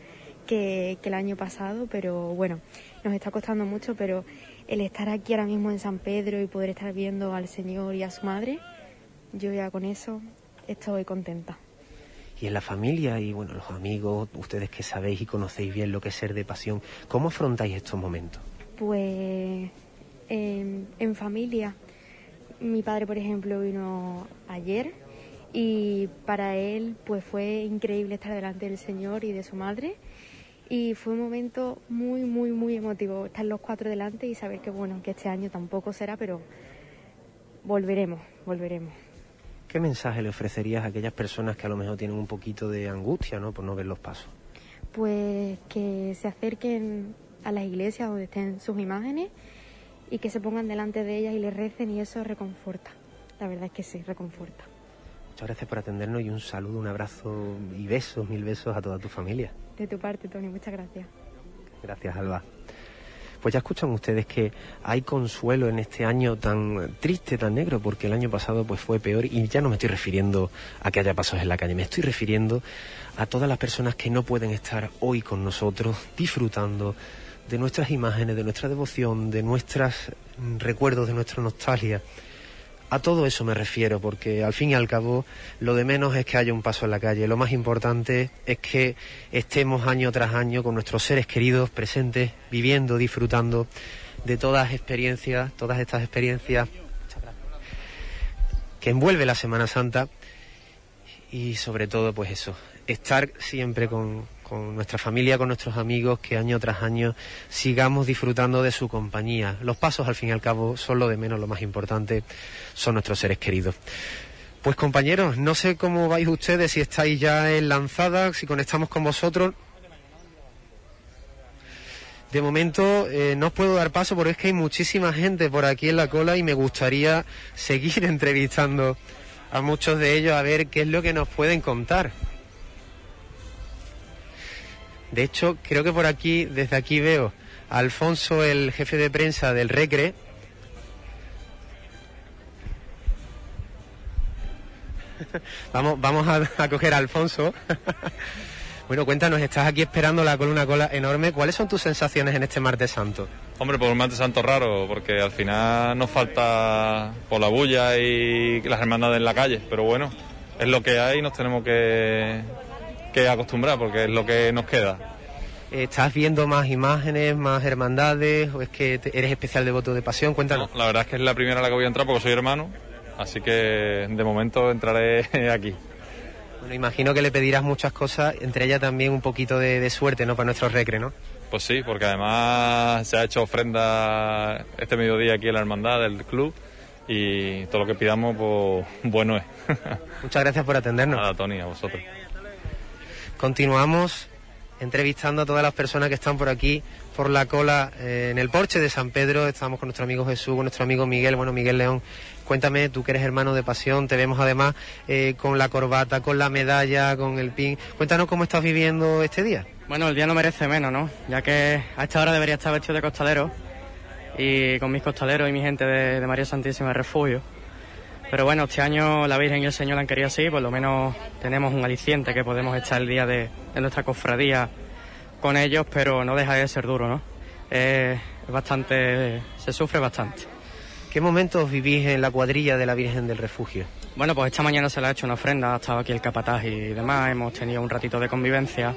que, que el año pasado, pero bueno, nos está costando mucho, pero el estar aquí ahora mismo en San Pedro y poder estar viendo al Señor y a su madre, yo ya con eso estoy contenta. Y en la familia y bueno, los amigos, ustedes que sabéis y conocéis bien lo que es ser de pasión, ¿cómo afrontáis estos momentos? Pues en, en familia, mi padre por ejemplo vino ayer y para él pues fue increíble estar delante del Señor y de su madre y fue un momento muy muy muy emotivo estar los cuatro delante y saber que bueno que este año tampoco será pero volveremos volveremos ¿Qué mensaje le ofrecerías a aquellas personas que a lo mejor tienen un poquito de angustia ¿no? por no ver los pasos? Pues que se acerquen a las iglesias donde estén sus imágenes y que se pongan delante de ellas y les recen y eso reconforta. La verdad es que sí, reconforta. Muchas gracias por atendernos y un saludo, un abrazo y besos, mil besos a toda tu familia. De tu parte, Tony, muchas gracias. Gracias, Alba. Pues ya escuchan ustedes que hay consuelo en este año tan triste, tan negro, porque el año pasado pues fue peor y ya no me estoy refiriendo a que haya pasos en la calle, me estoy refiriendo a todas las personas que no pueden estar hoy con nosotros disfrutando de nuestras imágenes, de nuestra devoción, de nuestros recuerdos, de nuestra nostalgia. A todo eso me refiero, porque al fin y al cabo lo de menos es que haya un paso en la calle. Lo más importante es que estemos año tras año con nuestros seres queridos presentes, viviendo, disfrutando de todas experiencias, todas estas experiencias que envuelve la Semana Santa y sobre todo pues eso, estar siempre con, con nuestra familia, con nuestros amigos, que año tras año sigamos disfrutando de su compañía. Los pasos, al fin y al cabo, son lo de menos, lo más importante son nuestros seres queridos. Pues compañeros, no sé cómo vais ustedes, si estáis ya en lanzada, si conectamos con vosotros. De momento eh, no os puedo dar paso porque es que hay muchísima gente por aquí en la cola y me gustaría seguir entrevistando a muchos de ellos a ver qué es lo que nos pueden contar. De hecho, creo que por aquí, desde aquí veo a Alfonso, el jefe de prensa del Recre. vamos, vamos a, coger a Alfonso. bueno, cuéntanos, estás aquí esperando la cola, una cola enorme. ¿Cuáles son tus sensaciones en este martes santo? Hombre, pues un martes santo raro, porque al final nos falta por la bulla y las hermandades en la calle, pero bueno, es lo que hay y nos tenemos que, que acostumbrar porque es lo que nos queda. ¿Estás viendo más imágenes, más hermandades o es que eres especial devoto de pasión? Cuéntanos. No, la verdad es que es la primera a la que voy a entrar porque soy hermano, así que de momento entraré aquí. Bueno, imagino que le pedirás muchas cosas, entre ellas también un poquito de, de suerte, ¿no? Para nuestro recre, ¿no? Pues sí, porque además se ha hecho ofrenda este mediodía aquí en la hermandad del club y todo lo que pidamos, pues bueno es. Muchas gracias por atendernos. Nada, Tony, a vosotros. Continuamos entrevistando a todas las personas que están por aquí, por la cola, eh, en el porche de San Pedro. Estamos con nuestro amigo Jesús, con nuestro amigo Miguel. Bueno, Miguel León, cuéntame, tú que eres hermano de pasión, te vemos además eh, con la corbata, con la medalla, con el pin. Cuéntanos cómo estás viviendo este día. Bueno, el día no merece menos, ¿no? Ya que a esta hora debería estar vestido de costalero y con mis costaleros y mi gente de, de María Santísima Refugio. Pero bueno, este año la Virgen y el Señor han querido así, por lo menos tenemos un aliciente que podemos echar el día de, de nuestra cofradía con ellos, pero no deja de ser duro, ¿no? Es bastante, se sufre bastante. ¿Qué momentos vivís en la cuadrilla de la Virgen del Refugio? Bueno, pues esta mañana se le ha hecho una ofrenda, ha estado aquí el capataz y demás, hemos tenido un ratito de convivencia,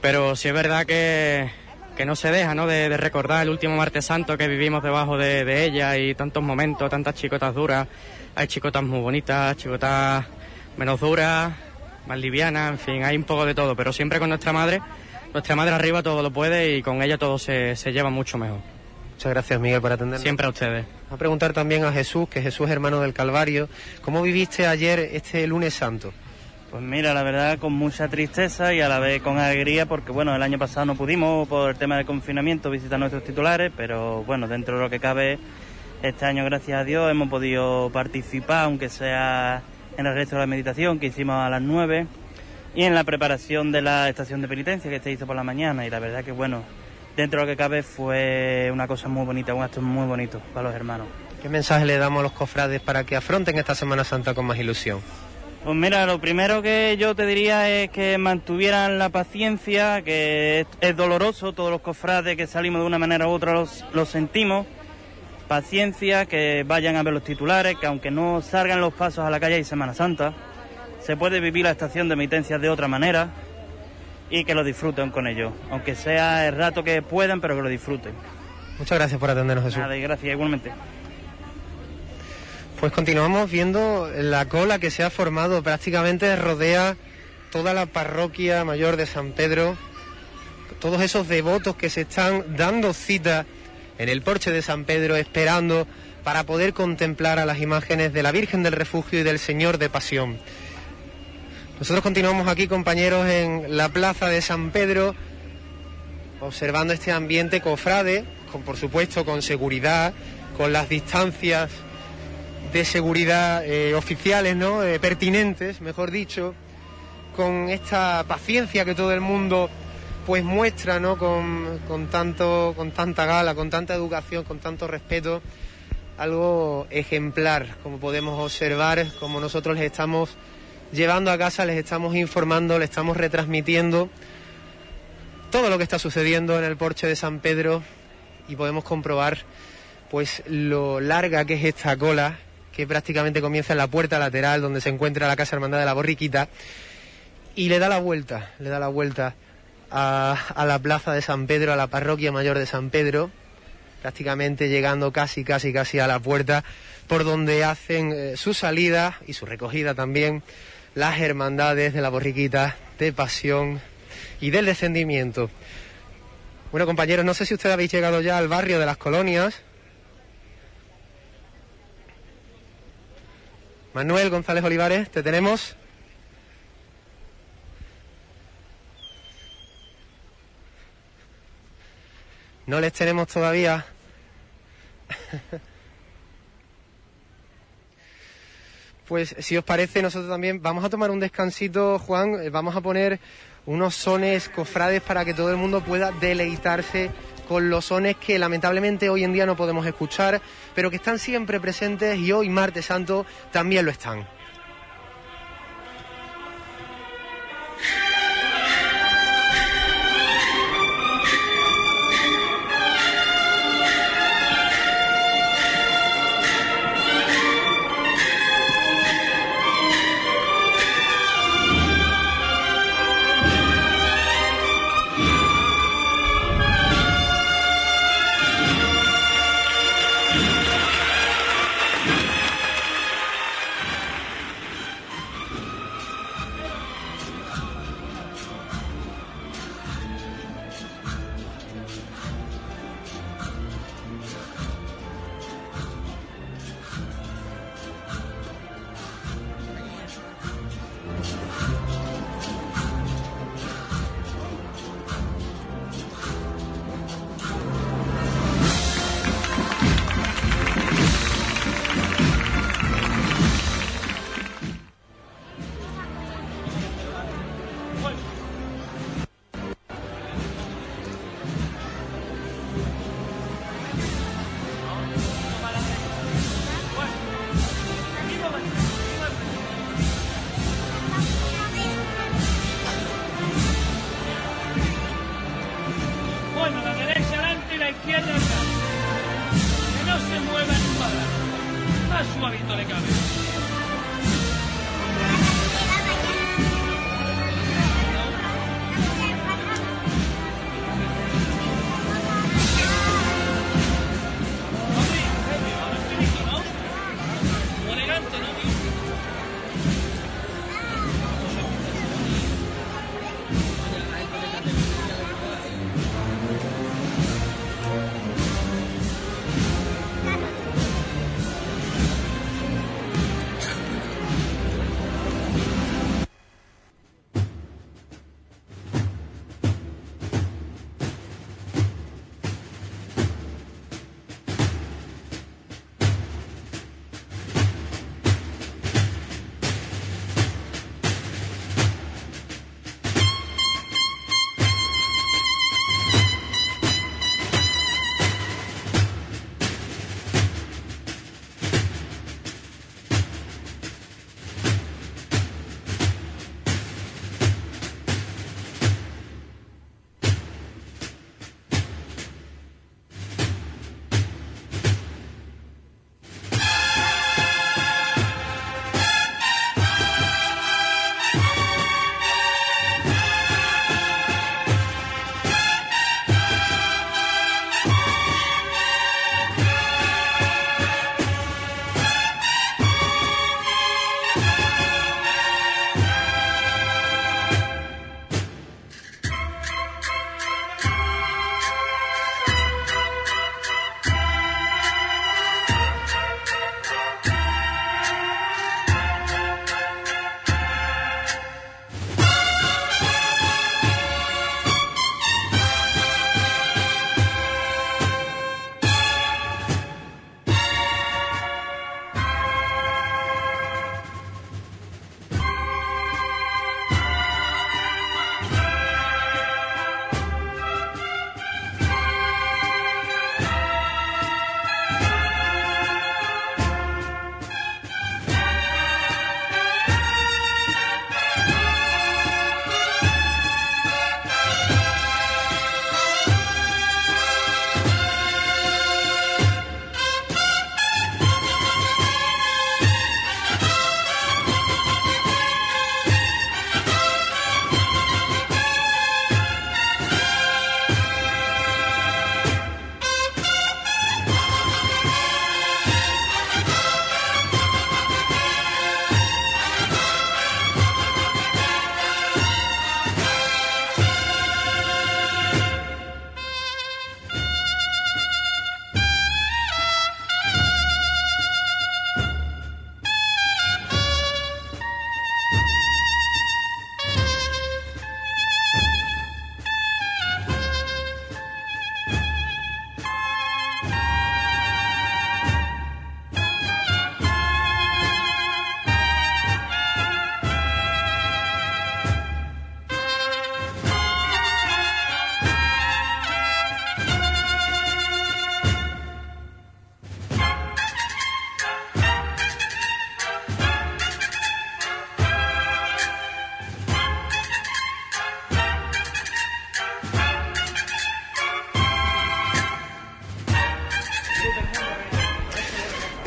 pero sí es verdad que que no se deja, ¿no? De, de recordar el último martes santo que vivimos debajo de, de ella y tantos momentos, tantas chicotas duras. Hay chicotas muy bonitas, chicotas menos duras, más livianas, en fin, hay un poco de todo, pero siempre con nuestra madre. Nuestra madre arriba todo lo puede y con ella todo se, se lleva mucho mejor. Muchas gracias, Miguel, por atendernos. Siempre a ustedes. A preguntar también a Jesús, que Jesús es hermano del Calvario. ¿Cómo viviste ayer este lunes santo? Pues mira, la verdad con mucha tristeza y a la vez con alegría porque bueno, el año pasado no pudimos por el tema del confinamiento visitar nuestros titulares, pero bueno, dentro de lo que cabe, este año gracias a Dios hemos podido participar, aunque sea en el resto de la meditación que hicimos a las 9 y en la preparación de la estación de penitencia que se hizo por la mañana y la verdad que bueno, dentro de lo que cabe fue una cosa muy bonita, un acto muy bonito para los hermanos. ¿Qué mensaje le damos a los cofrades para que afronten esta Semana Santa con más ilusión? Pues mira, lo primero que yo te diría es que mantuvieran la paciencia, que es, es doloroso, todos los cofrades que salimos de una manera u otra los, los sentimos. Paciencia, que vayan a ver los titulares, que aunque no salgan los pasos a la calle y Semana Santa, se puede vivir la estación de penitencia de otra manera y que lo disfruten con ellos, aunque sea el rato que puedan, pero que lo disfruten. Muchas gracias por atendernos, Jesús. Nada, y gracias igualmente. Pues continuamos viendo la cola que se ha formado, prácticamente rodea toda la parroquia mayor de San Pedro, todos esos devotos que se están dando cita en el porche de San Pedro esperando para poder contemplar a las imágenes de la Virgen del Refugio y del Señor de Pasión. Nosotros continuamos aquí, compañeros, en la plaza de San Pedro, observando este ambiente cofrade, con, por supuesto con seguridad, con las distancias de seguridad eh, oficiales, ¿no? Eh, pertinentes, mejor dicho, con esta paciencia que todo el mundo pues muestra, ¿no? Con, con tanto, con tanta gala, con tanta educación, con tanto respeto, algo ejemplar, como podemos observar, como nosotros les estamos llevando a casa, les estamos informando, les estamos retransmitiendo todo lo que está sucediendo en el porche de San Pedro y podemos comprobar pues lo larga que es esta cola que prácticamente comienza en la puerta lateral donde se encuentra la Casa Hermandad de la Borriquita y le da la vuelta, le da la vuelta a, la plaza de San Pedro, a la parroquia mayor de San Pedro, prácticamente llegando casi, casi, casi a la puerta por donde hacen eh, su salida y su recogida también las hermandades de la Borriquita, de Pasión y del Descendimiento. Bueno, compañeros, no sé si ustedes habéis llegado ya al barrio de las colonias. Manuel González Olivares, te tenemos. No les tenemos todavía. Pues si os parece, nosotros también vamos a tomar un descansito, Juan. Eh, Vamos a poner unos sones cofrades para que todo el mundo pueda deleitarse con los sones que lamentablemente hoy en día no podemos escuchar, pero que están siempre presentes y hoy, martes santo, también lo están.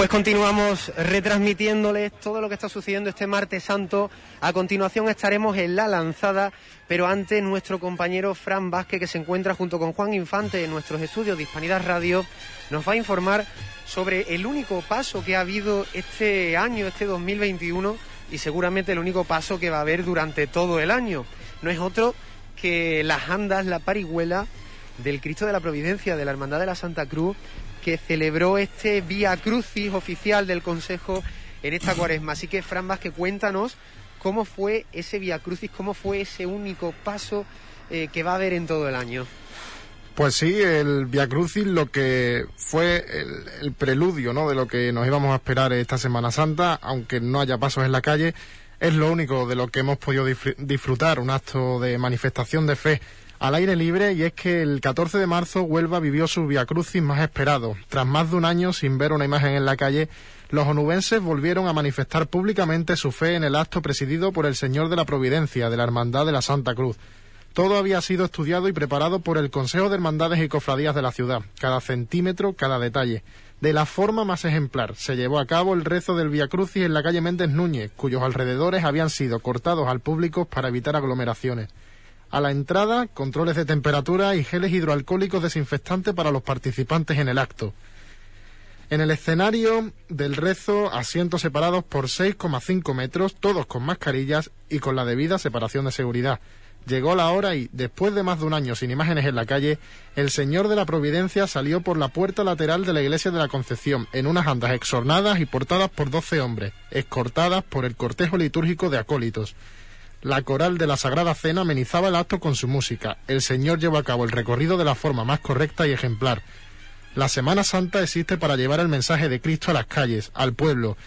Continuamos retransmitiéndoles todo lo que está sucediendo este martes santo. A continuación estaremos en la lanzada, pero antes nuestro compañero Fran Vázquez, que se encuentra junto con Juan Infante en nuestros estudios de Hispanidad Radio, nos va a informar sobre el único paso que ha habido este año, este 2021, y seguramente el único paso que va a haber durante todo el año. No es otro que las andas, la parihuela del Cristo de la Providencia, de la Hermandad de la Santa Cruz, que celebró este Vía Crucis oficial del Consejo en esta cuaresma. Así que, Fran Vázquez, cuéntanos cómo fue ese Vía Crucis, cómo fue ese único paso eh, que va a haber en todo el año. Pues sí, el Via Crucis lo que fue el, el, preludio ¿no? de lo que nos íbamos a esperar esta Semana Santa, aunque no haya pasos en la calle, es lo único de lo que hemos podido disfrutar, un acto de manifestación de fe al aire libre y es que el 14 de marzo Huelva vivió su Via Crucis más esperado. Tras más de un año sin ver una imagen en la calle, los onubenses volvieron a manifestar públicamente su fe en el acto presidido por el Señor de la Providencia de la Hermandad de la Santa Cruz. Todo había sido estudiado y preparado por el Consejo de Hermandades y Cofradías de la ciudad, cada centímetro, cada detalle. De la forma más ejemplar, se llevó a cabo el rezo del Via Crucis en la calle Méndez Núñez, cuyos alrededores habían sido cortados al público para evitar aglomeraciones. A la entrada, controles de temperatura y geles hidroalcohólicos desinfectantes para los participantes en el acto. En el escenario del rezo, asientos separados por 6,5 metros, todos con mascarillas y con la debida separación de seguridad. Llegó la hora y, después de más de un año sin imágenes en la calle, el Señor de la Providencia salió por la puerta lateral de la iglesia de la Concepción, en unas andas exornadas y portadas por doce hombres, escortadas por el cortejo litúrgico de acólitos. La coral de la Sagrada Cena amenizaba el acto con su música. El Señor llevó a cabo el recorrido de la forma más correcta y ejemplar. La Semana Santa existe para llevar el mensaje de Cristo a las calles, al pueblo.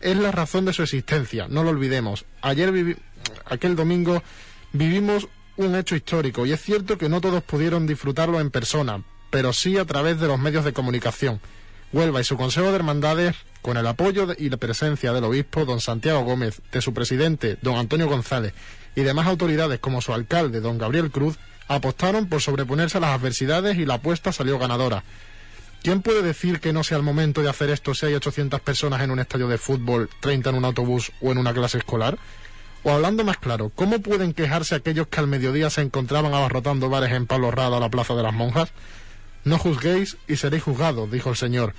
Es la razón de su existencia, no lo olvidemos. Ayer vivi- aquel domingo vivimos un hecho histórico y es cierto que no todos pudieron disfrutarlo en persona, pero sí a través de los medios de comunicación. Huelva y su Consejo de Hermandades, con el apoyo y la presencia del obispo don Santiago Gómez, de su presidente don Antonio González y demás autoridades como su alcalde don Gabriel Cruz, apostaron por sobreponerse a las adversidades y la apuesta salió ganadora. ¿Quién puede decir que no sea el momento de hacer esto si hay 800 personas en un estadio de fútbol, 30 en un autobús o en una clase escolar? O hablando más claro, ¿cómo pueden quejarse aquellos que al mediodía se encontraban abarrotando bares en Palo Rada a la Plaza de las Monjas? No juzguéis y seréis juzgados, dijo el Señor.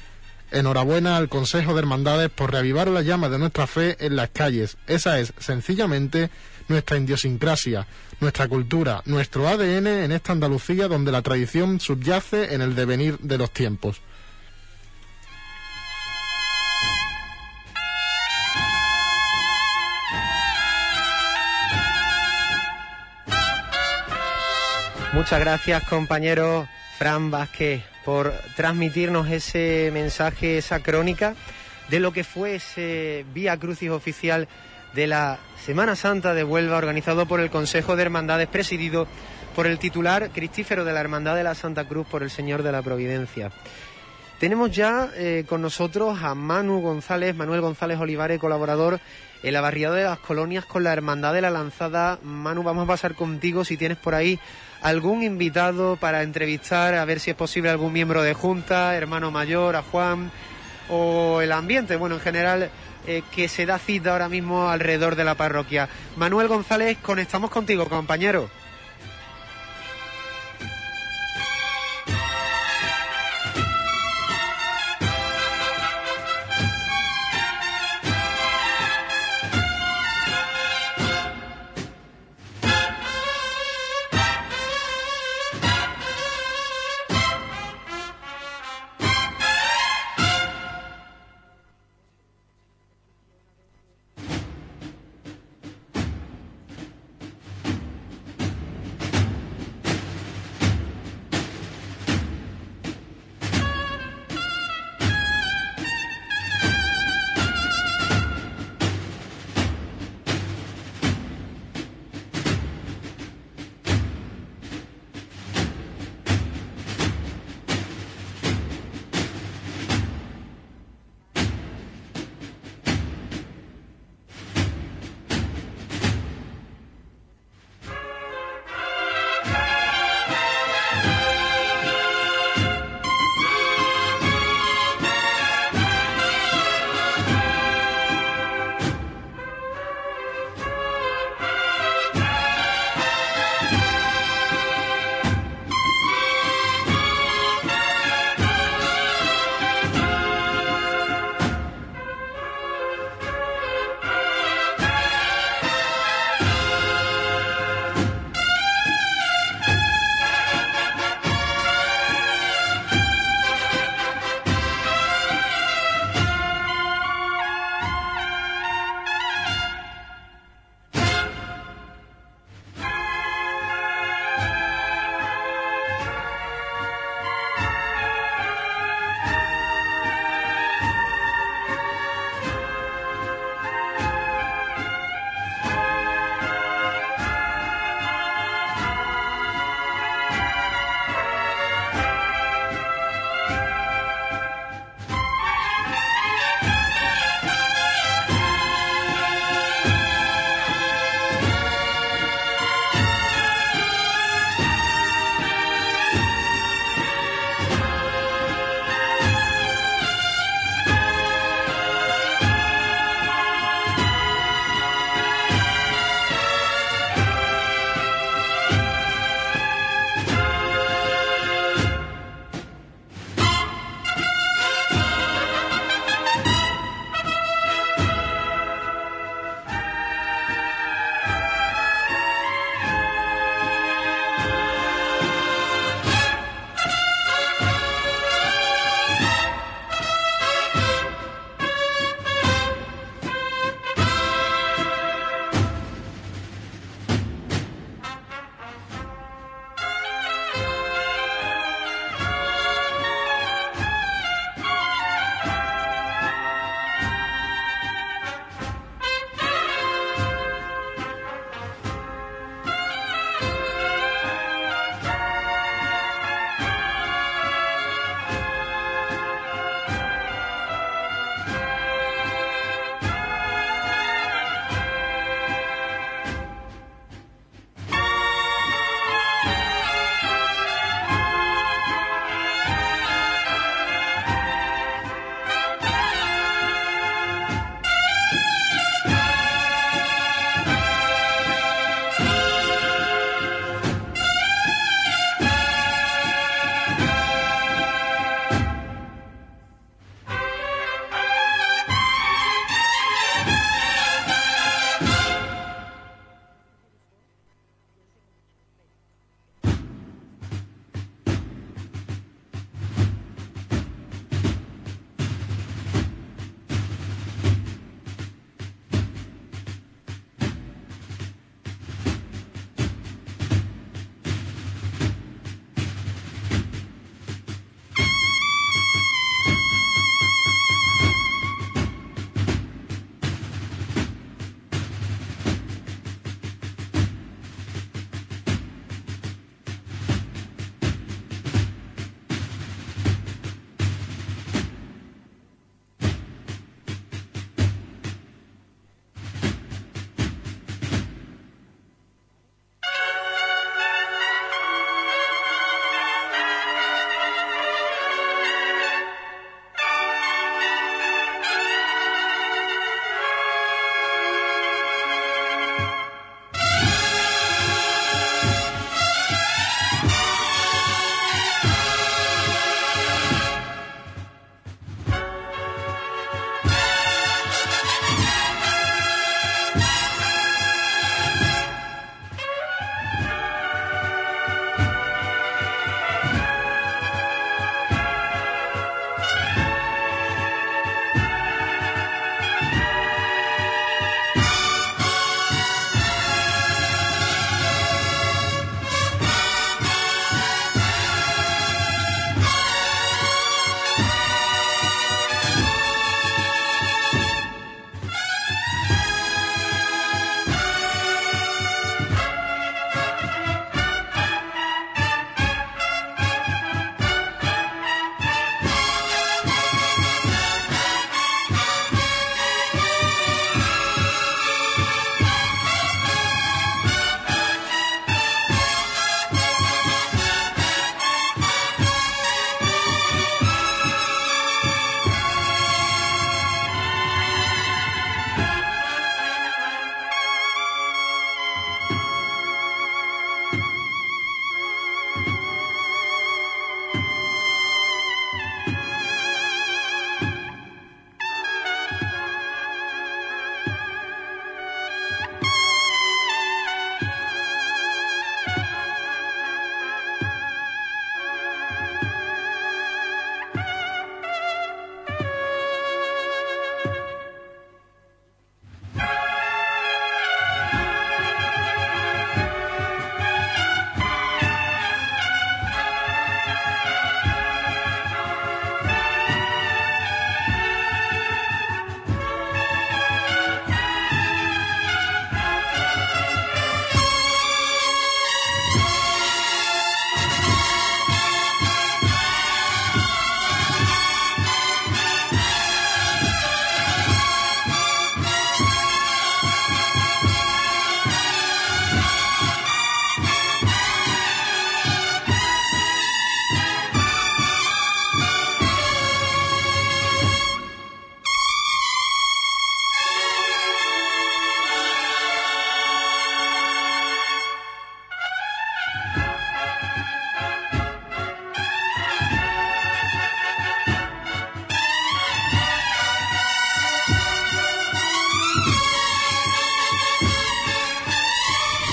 Enhorabuena al Consejo de Hermandades por reavivar la llama de nuestra fe en las calles. Esa es, sencillamente, nuestra idiosincrasia, nuestra cultura, nuestro ADN en esta Andalucía donde la tradición subyace en el devenir de los tiempos. Muchas gracias, compañero Fran Vázquez, por transmitirnos ese mensaje, esa crónica de lo que fue ese Vía Crucis oficial de la Semana Santa de Huelva, organizado por el Consejo de Hermandades, presidido por el titular cristífero de la Hermandad de la Santa Cruz, por el Señor de la Providencia. Tenemos ya eh, con nosotros a Manu González, Manuel González Olivares, colaborador en la barriada de las colonias con la Hermandad de la Lanzada. Manu, vamos a pasar contigo si tienes por ahí algún invitado para entrevistar, a ver si es posible algún miembro de Junta, hermano mayor, a Juan, o el ambiente, bueno, en general, eh, que se da cita ahora mismo alrededor de la parroquia. Manuel González, conectamos contigo, compañero.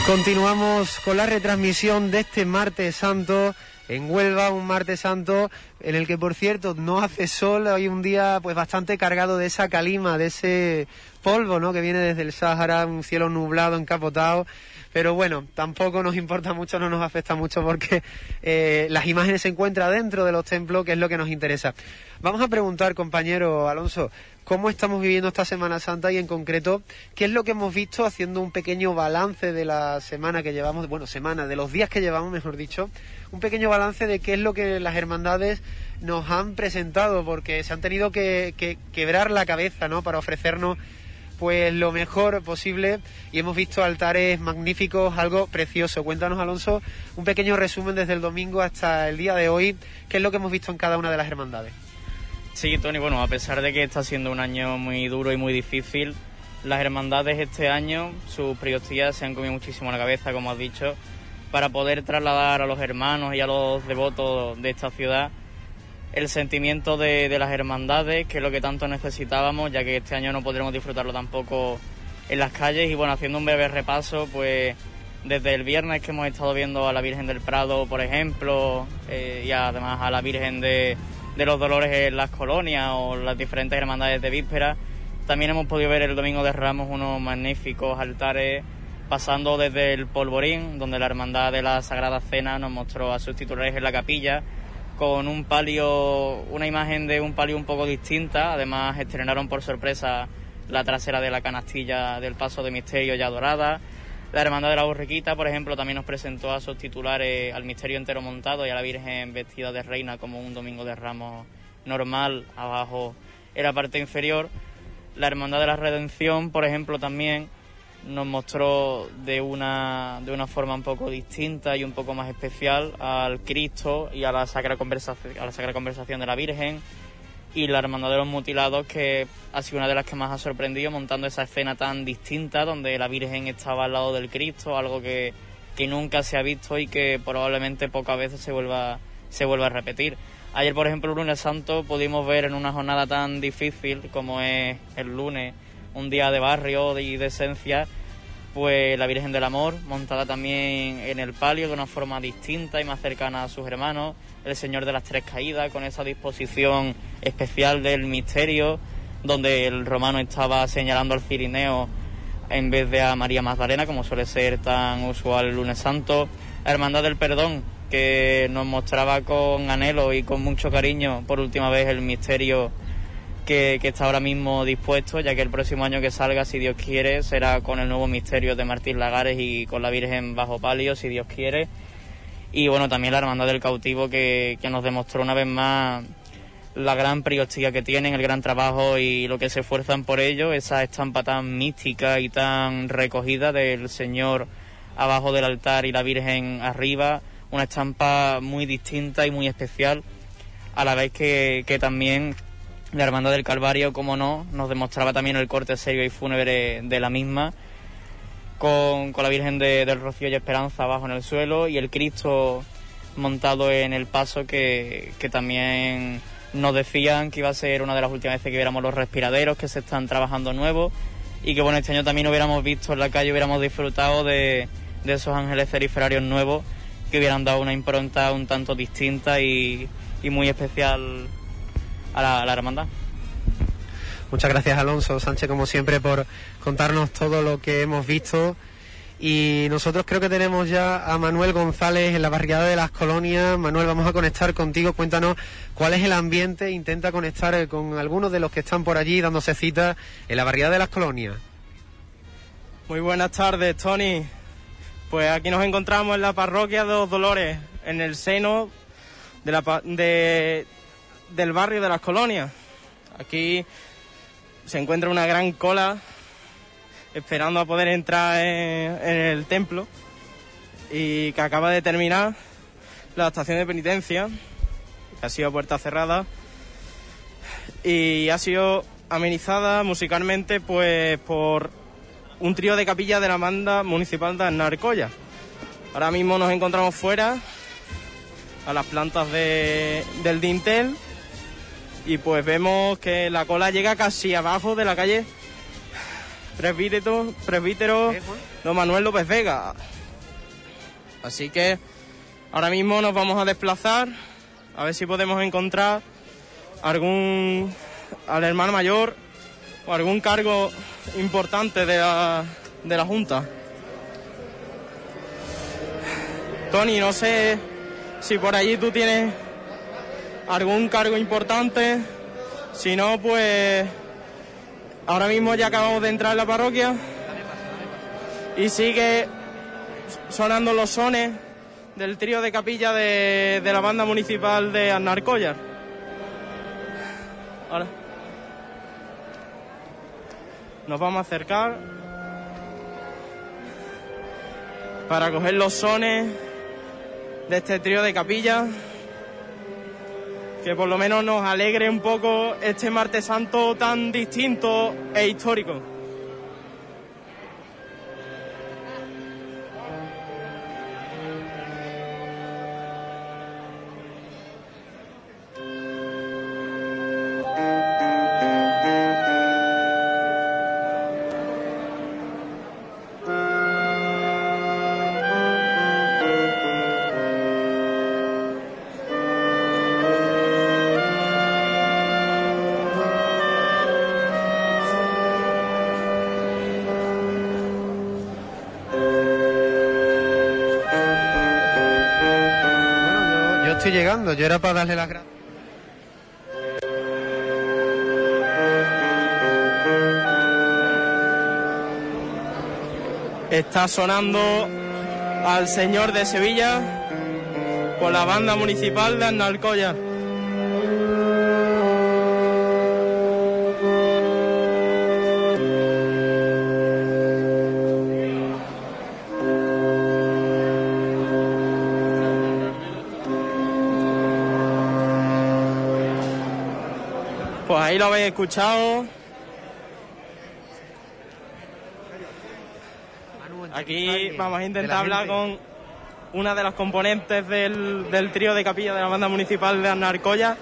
Continuamos con la retransmisión de este martes santo en Huelva, un martes santo en el que por cierto no hace sol, hoy un día pues bastante cargado de esa calima, de ese polvo, ¿no? que viene desde el Sáhara, un cielo nublado, encapotado. Pero bueno, tampoco nos importa mucho, no nos afecta mucho porque eh, las imágenes se encuentran dentro de los templos, que es lo que nos interesa. Vamos a preguntar, compañero Alonso, cómo estamos viviendo esta Semana Santa y en concreto qué es lo que hemos visto haciendo un pequeño balance de la semana que llevamos, bueno, semana, de los días que llevamos, mejor dicho, un pequeño balance de qué es lo que las hermandades nos han presentado, porque se han tenido que, que quebrar la cabeza, ¿no?, para ofrecernos pues lo mejor posible y hemos visto altares magníficos, algo precioso. Cuéntanos, Alonso, un pequeño resumen desde el domingo hasta el día de hoy, qué es lo que hemos visto en cada una de las hermandades. Sí, Tony, bueno, a pesar de que está siendo un año muy duro y muy difícil, las hermandades este año, sus prioridades se han comido muchísimo la cabeza, como has dicho, para poder trasladar a los hermanos y a los devotos de esta ciudad el sentimiento de, de, las hermandades, que es lo que tanto necesitábamos, ya que este año no podremos disfrutarlo tampoco en las calles. Y bueno, haciendo un breve repaso, pues desde el viernes que hemos estado viendo a la Virgen del Prado, por ejemplo, eh, y además a la Virgen de, de, los Dolores en las colonias o las diferentes hermandades de víspera, también hemos podido ver el Domingo de Ramos unos magníficos altares pasando desde el Polvorín, donde la Hermandad de la Sagrada Cena nos mostró a sus titulares en la capilla, con un palio, una imagen de un palio un poco distinta. Además, estrenaron por sorpresa la trasera de la canastilla del Paso de Misterio ya dorada. La Hermandad de la Borriquita, por ejemplo, también nos presentó a sus titulares al Misterio entero montado y a la Virgen vestida de reina como un domingo de ramos normal, abajo en la parte inferior. La Hermandad de la Redención, por ejemplo, también nos mostró de una, de una forma un poco distinta y un poco más especial al Cristo y a la Sacra Conversación, a la Sacra Conversación de la Virgen y la Hermandad de los Mutilados que ha sido una de las que más ha sorprendido montando esa escena tan distinta donde la Virgen estaba al lado del Cristo, algo que, que nunca se ha visto y que probablemente pocas veces se vuelva, se vuelva a repetir. Ayer, por ejemplo, el lunes santo pudimos ver en una jornada tan difícil como es el lunes, un día de barrio y de esencia, pues la Virgen del Amor, montada también en el palio de una forma distinta y más cercana a sus hermanos, el Señor de las Tres Caídas, con esa disposición especial del misterio, donde el romano estaba señalando al Cirineo en vez de a María Magdalena, como suele ser tan usual el lunes santo, Hermandad del Perdón, que nos mostraba con anhelo y con mucho cariño por última vez el misterio que, está ahora mismo dispuesto, ya que el próximo año que salga, si Dios quiere, será con el nuevo misterio de Martín Lagares y con la Virgen bajo palio, si Dios quiere. Y bueno, también la Hermandad del Cautivo, que, que nos demostró una vez más la gran priostía que tienen, el gran trabajo y lo que se esfuerzan por ello, esa estampa tan mística y tan recogida del Señor abajo del altar y la Virgen arriba, una estampa muy distinta y muy especial, a la vez que, que también la Hermandad del Calvario, como no, nos demostraba también el corte serio y fúnebre de la misma, con, con la Virgen de, del Rocío y Esperanza abajo en el suelo y el Cristo montado en el paso que, que también nos decían que iba a ser una de las últimas veces que viéramos los respiraderos que se están trabajando nuevos y que bueno, este año también hubiéramos visto en la calle, hubiéramos disfrutado de, de esos ángeles ceriferarios nuevos que hubieran dado una impronta un tanto distinta y, y muy especial a la, a la, hermandad. Muchas gracias Alonso Sánchez como siempre por contarnos todo lo que hemos visto y nosotros creo que tenemos ya a Manuel González en la barriada de las colonias. Manuel, vamos a conectar contigo. Cuéntanos cuál es el ambiente. Intenta conectar con algunos de los que están por allí dándose cita en la barriada de las colonias. Muy buenas tardes, Tony. Pues aquí nos encontramos en la parroquia de los Dolores, en el seno de la, de, del barrio de las colonias. Aquí se encuentra una gran cola esperando a poder entrar en, el templo y que acaba de terminar la estación de penitencia, que ha sido puerta cerrada y ha sido amenizada musicalmente pues por un trío de capillas de la banda municipal de Narcoya. Ahora mismo nos encontramos fuera a las plantas de, del dintel y pues vemos que la cola llega casi abajo de la calle presbítero, presbítero don Manuel López Vega. Así que ahora mismo nos vamos a desplazar a ver si podemos encontrar algún al hermano mayor o algún cargo importante de la, de la Junta. Tony, no sé si por allí tú tienes algún cargo importante. Si no, pues ahora mismo ya acabamos de entrar en la parroquia y sigue sonando los sones del trío de capilla de, la banda municipal de Arnarcollar. Ahora nos vamos a acercar para coger los sones de este trío de capilla que por lo menos nos alegre un poco este martes santo tan distinto e histórico. Llegando, yo era para darle las gracias. Está sonando al señor de Sevilla por la banda municipal de Arnalcoya. Ahí lo habéis escuchado. Aquí vamos a intentar hablar con una de las componentes del, del trío de capilla de la banda municipal de Arnarcoya.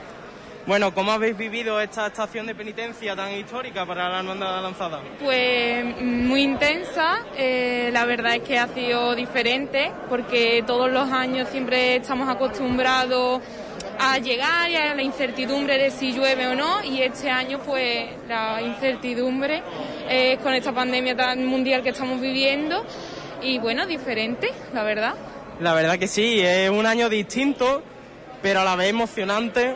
Bueno, ¿cómo habéis vivido esta estación de penitencia tan histórica para la la lanzada? Pues muy intensa, eh, la verdad es que ha sido diferente porque todos los años siempre estamos acostumbrados a llegar y a la incertidumbre de si llueve o no y este año pues la incertidumbre es con esta pandemia tan mundial que estamos viviendo y bueno, diferente, la verdad. La verdad que sí, es un año distinto, pero a la vez emocionante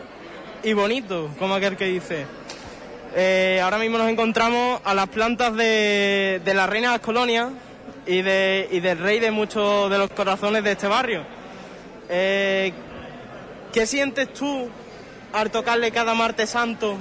y bonito, como aquel que dice. Eh, ahora mismo nos encontramos a las plantas de, de la reina de las colonias y, de, y del rey de muchos de los corazones de este barrio. Eh, ¿Qué sientes tú al tocarle cada martes santo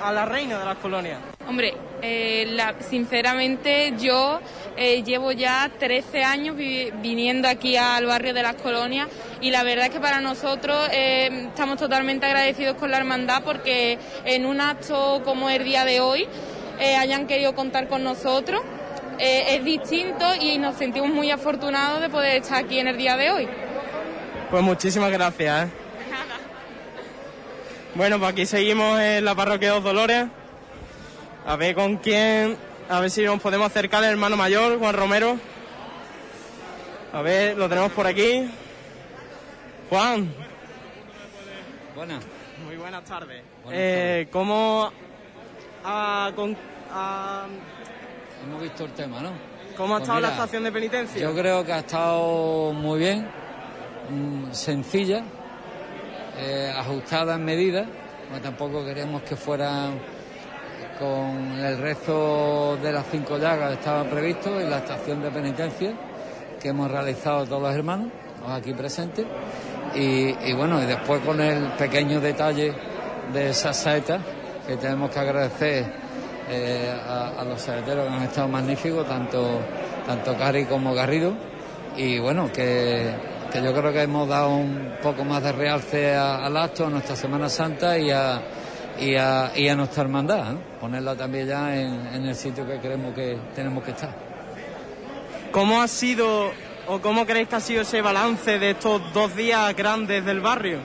a la reina de las colonias? Hombre, eh, sinceramente yo eh, llevo ya 13 años vi- viniendo aquí al barrio de las colonias y la verdad es que para nosotros eh, estamos totalmente agradecidos con la hermandad porque en un acto como el día de hoy hayan querido contar con nosotros. Es distinto y nos sentimos muy afortunados de poder estar aquí en el día de hoy. Pues muchísimas gracias. ¿eh? Bueno, pues aquí seguimos en la parroquia de Dos Dolores. A ver con quién, a ver si nos podemos acercar al hermano mayor, Juan Romero. A ver, lo tenemos por aquí. Juan. Buenas. Muy buenas tardes. Buenas Eh, ¿Cómo ha, con- ha- Hemos visto el tema, ¿no? cómo ha Pues estado la estación de penitencia? Yo creo que ha estado muy bien, mm, sencilla, eh, ajustada en medida, porque tampoco queremos que fuera con el resto de las cinco llagas que estaban previstos en la estación de penitencia que hemos realizado todos los hermanos, aquí presentes, y, y bueno, y después con el pequeño detalle de esas saetas que tenemos que agradecer eh, a, a los saeteros que han estado magníficos, tanto, tanto Cari como Garrido, y bueno, que, que yo creo que hemos dado un poco más de realce al acto, a nuestra Semana Santa y a, y a, y a nuestra hermandad, ¿no? ponerla también ya en, en el sitio que creemos que tenemos que estar. ¿Cómo ha sido o cómo creéis que ha sido ese balance de estos dos días grandes del barrio?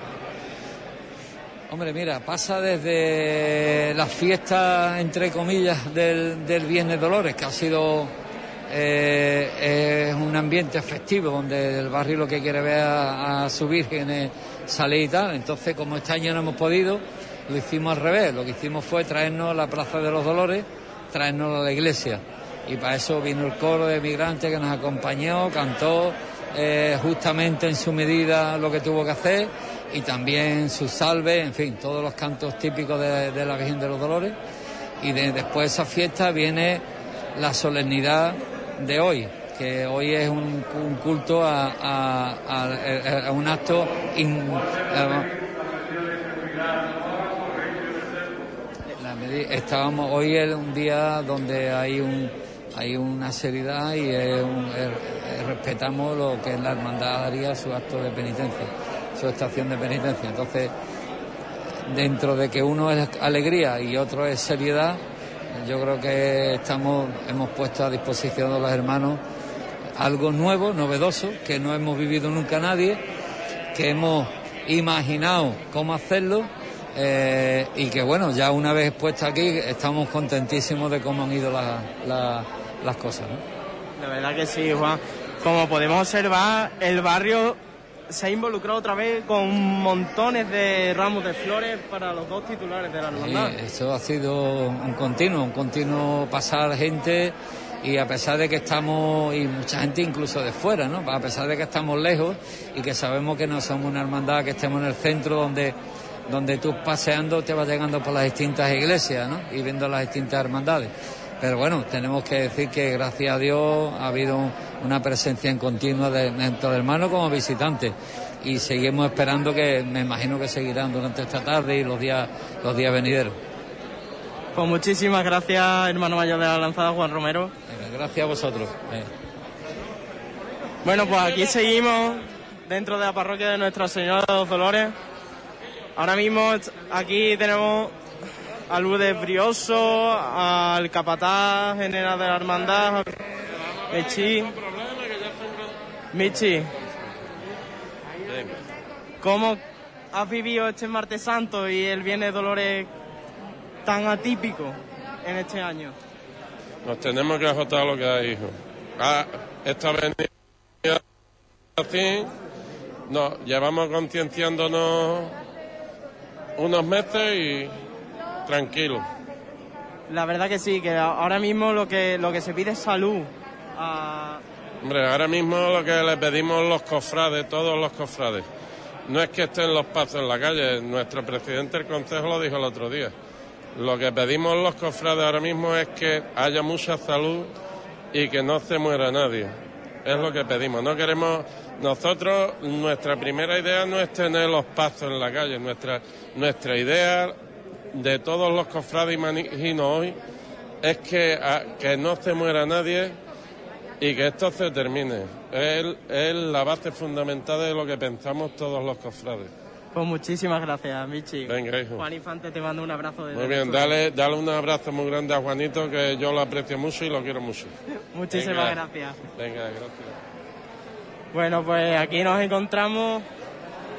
Hombre, mira, pasa desde la fiesta, entre comillas, del, del Viernes Dolores, que ha sido eh, es un ambiente festivo donde el barrio lo que quiere ver a, a su Virgen es salir y tal. Entonces, como este año no hemos podido, lo hicimos al revés. Lo que hicimos fue traernos la Plaza de los Dolores, traernos a la iglesia. Y para eso vino el coro de migrantes que nos acompañó, cantó eh, justamente en su medida lo que tuvo que hacer y también su salve, en fin, todos los cantos típicos de, de la Virgen de los Dolores. Y de- después de esa fiesta viene la solemnidad de hoy, que hoy es un, un culto a, a- un acto in- medi- estábamos hoy es un día donde hay un hay una seriedad y respetamos lo que la hermandad haría su acto de penitencia su estación de penitencia. Entonces dentro de que uno es alegría y otro es seriedad yo creo que estamos hemos puesto a disposición de los hermanos algo nuevo novedoso que no hemos vivido nunca nadie que hemos imaginado cómo hacerlo eh, y que bueno, ya una vez puesta aquí estamos contentísimos de cómo han ido la- la- las cosas. ¿no? La verdad que sí, Juan. Como podemos observar, el barrio se ha involucrado otra vez con montones de ramos de flores para los dos titulares de la hermandad. Y eso ha sido un continuo, un continuo pasar gente y a pesar de que estamos, y mucha gente incluso de fuera, ¿no? A pesar de que estamos lejos y que sabemos que no somos una hermandad, que estemos en el centro donde, donde tú paseando te vas llegando por las distintas iglesias, ¿no? Y viendo las distintas hermandades. Pero bueno, tenemos que decir que gracias a Dios ha habido una presencia en continua de, tanto de hermanos como visitantes y seguimos esperando que me imagino que seguirán durante esta tarde y los días los días venideros. Pues muchísimas gracias, hermano mayor de la lanzada, Juan Romero. Gracias a vosotros. Bueno, pues aquí seguimos dentro de la parroquia de Nuestra Señora de los Dolores. Ahora mismo aquí tenemos Ludes Brioso, al capataz general de la hermandad, Michi. Michi, ¿cómo has vivido este martes santo y el Viernes Dolores tan atípico en este año? Nos tenemos que ajustar a lo que hay, hijo. Ah, esta venida así, no, llevamos concienciándonos unos meses y tranquilo. La verdad que sí, que ahora mismo lo que, lo que se pide es salud. Ah, Hombre, ahora mismo lo que le pedimos los cofrades, todos los cofrades, no es que estén los pasos en la calle, nuestro presidente del consejo lo dijo el otro día. Lo que pedimos los cofrades ahora mismo es que haya mucha salud y que no se muera nadie. Es lo que pedimos. No queremos. Nosotros, nuestra primera idea no es tener los pasos en la calle. Nuestra, nuestra idea de todos los cofrades, imagino hoy, es que, a- que no se muera nadie y que esto se termine. Es, es la base fundamental de lo que pensamos todos los cofrades. pues muchísimas gracias, Michi. Venga, hijo. Juan Infante te mando un abrazo de Muy bien, dale, dale un abrazo muy grande a Juanito, que yo lo aprecio mucho y lo quiero mucho. Muchísimas Venga. gracias. Venga, gracias. Bueno, pues aquí nos encontramos,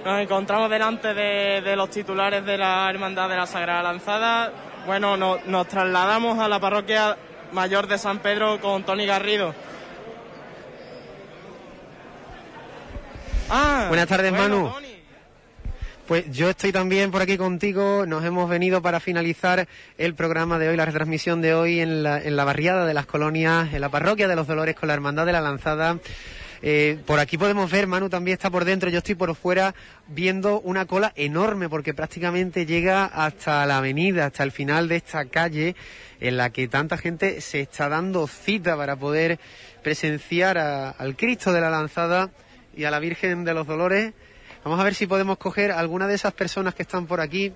nos encontramos delante de, de los titulares de la Hermandad de la Sagrada Lanzada. Bueno, no- nos trasladamos a la parroquia mayor de San Pedro con Tony Garrido. Ah, Buenas tardes, bueno, Manu. Pues yo estoy también por aquí contigo. Nos hemos venido para finalizar el programa de hoy, la retransmisión de hoy en la, en la barriada de las colonias, en la parroquia de los Dolores con la Hermandad de la Lanzada. Eh, por aquí podemos ver, Manu también está por dentro, yo estoy por fuera viendo una cola enorme porque prácticamente llega hasta la avenida, hasta el final de esta calle en la que tanta gente se está dando cita para poder presenciar a- al Cristo de la Lanzada y a la Virgen de los Dolores. Vamos a ver si podemos coger alguna de esas personas que están por aquí,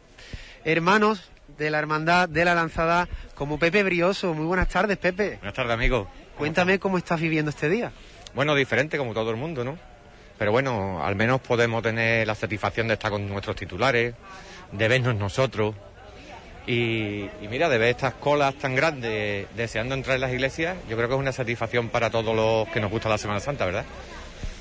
hermanos de la Hermandad de la Lanzada, como Pepe Brioso. Muy buenas tardes, Pepe. Buenas tardes, amigo. Cuéntame cómo estás viviendo este día. Bueno, diferente como todo el mundo, ¿no? Pero bueno, al menos podemos tener la satisfacción de estar con nuestros titulares, de vernos nosotros. Y, y mira, de ver estas colas tan grandes deseando entrar en las iglesias, yo creo que es una satisfacción para todos los que nos gusta la Semana Santa, ¿verdad?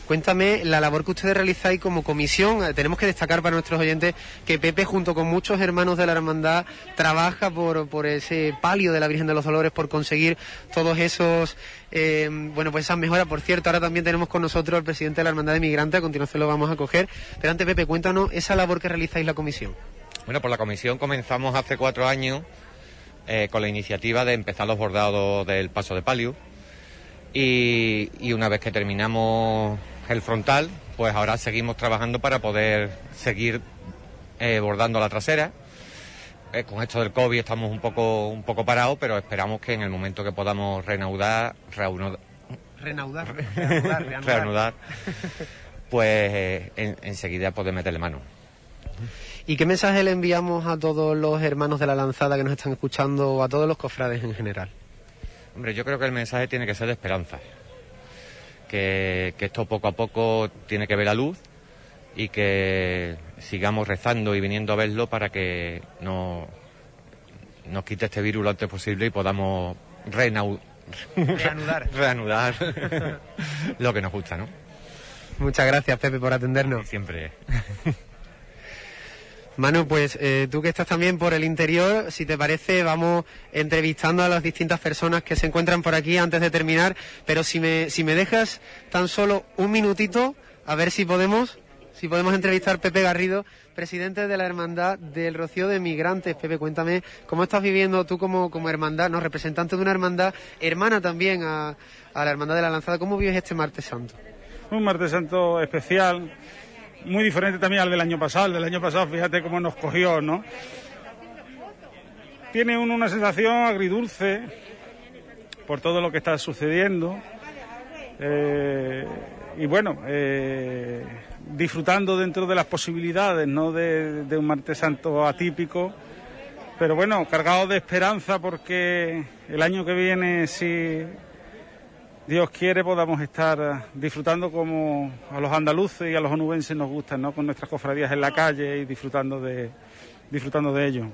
Cuéntame la labor que ustedes realizáis como comisión. Eh, Tenemos que destacar para nuestros oyentes que Pepe, junto con muchos hermanos de la hermandad, trabaja por, por ese palio de la Virgen de los Dolores, por conseguir todos esos, eh, bueno, pues esas mejoras. Por cierto, ahora también tenemos con nosotros al presidente de la Hermandad de Migrantes, a continuación lo vamos a coger. Pero antes, Pepe, cuéntanos esa labor que realizáis la comisión. Bueno, por la comisión comenzamos hace cuatro años eh, con la iniciativa de empezar los bordados del paso de palio. Y, y una vez que terminamos el frontal, pues ahora seguimos trabajando para poder seguir eh, bordando la trasera. Eh, con esto del COVID estamos un poco, un poco parados, pero esperamos que en el momento que podamos reanudar, reanudar. Reanudar, reanudar. reanudar, pues eh, en- enseguida poder meterle mano. ¿Y qué mensaje le enviamos a todos los hermanos de la lanzada que nos están escuchando o a todos los cofrades en general? Hombre, yo creo que el mensaje tiene que ser de esperanza. Que, que esto poco a poco tiene que ver la luz y que sigamos rezando y viniendo a verlo para que no nos quite este virus lo antes posible y podamos Reanudar. reanudar lo que nos gusta, ¿no? Muchas gracias, Pepe, por atendernos. Siempre. Manu, pues eh, tú que estás también por el interior, si te parece, vamos entrevistando a las distintas personas que se encuentran por aquí antes de terminar. Pero si me, si me dejas tan solo un minutito, a ver si podemos, si podemos entrevistar a Pepe Garrido, presidente de la Hermandad del Rocío de Migrantes. Pepe, cuéntame, ¿cómo estás viviendo tú como, como hermandad, no, representante de una hermandad, hermana también a, a la Hermandad de la Lanzada? ¿Cómo vives este martes santo? Un martes santo especial, muy diferente también al del año pasado. El del año pasado, fíjate cómo nos cogió, ¿no? Tiene uno una sensación agridulce por todo lo que está sucediendo. Eh, y bueno, eh, disfrutando dentro de las posibilidades, ¿no? De, un martes santo atípico. Pero bueno, cargado de esperanza porque el año que viene, si Dios quiere podamos estar eh, disfrutando como a los andaluces y a los onubenses nos gustan, ¿no? Con nuestras cofradías en la calle y disfrutando de, disfrutando de ello.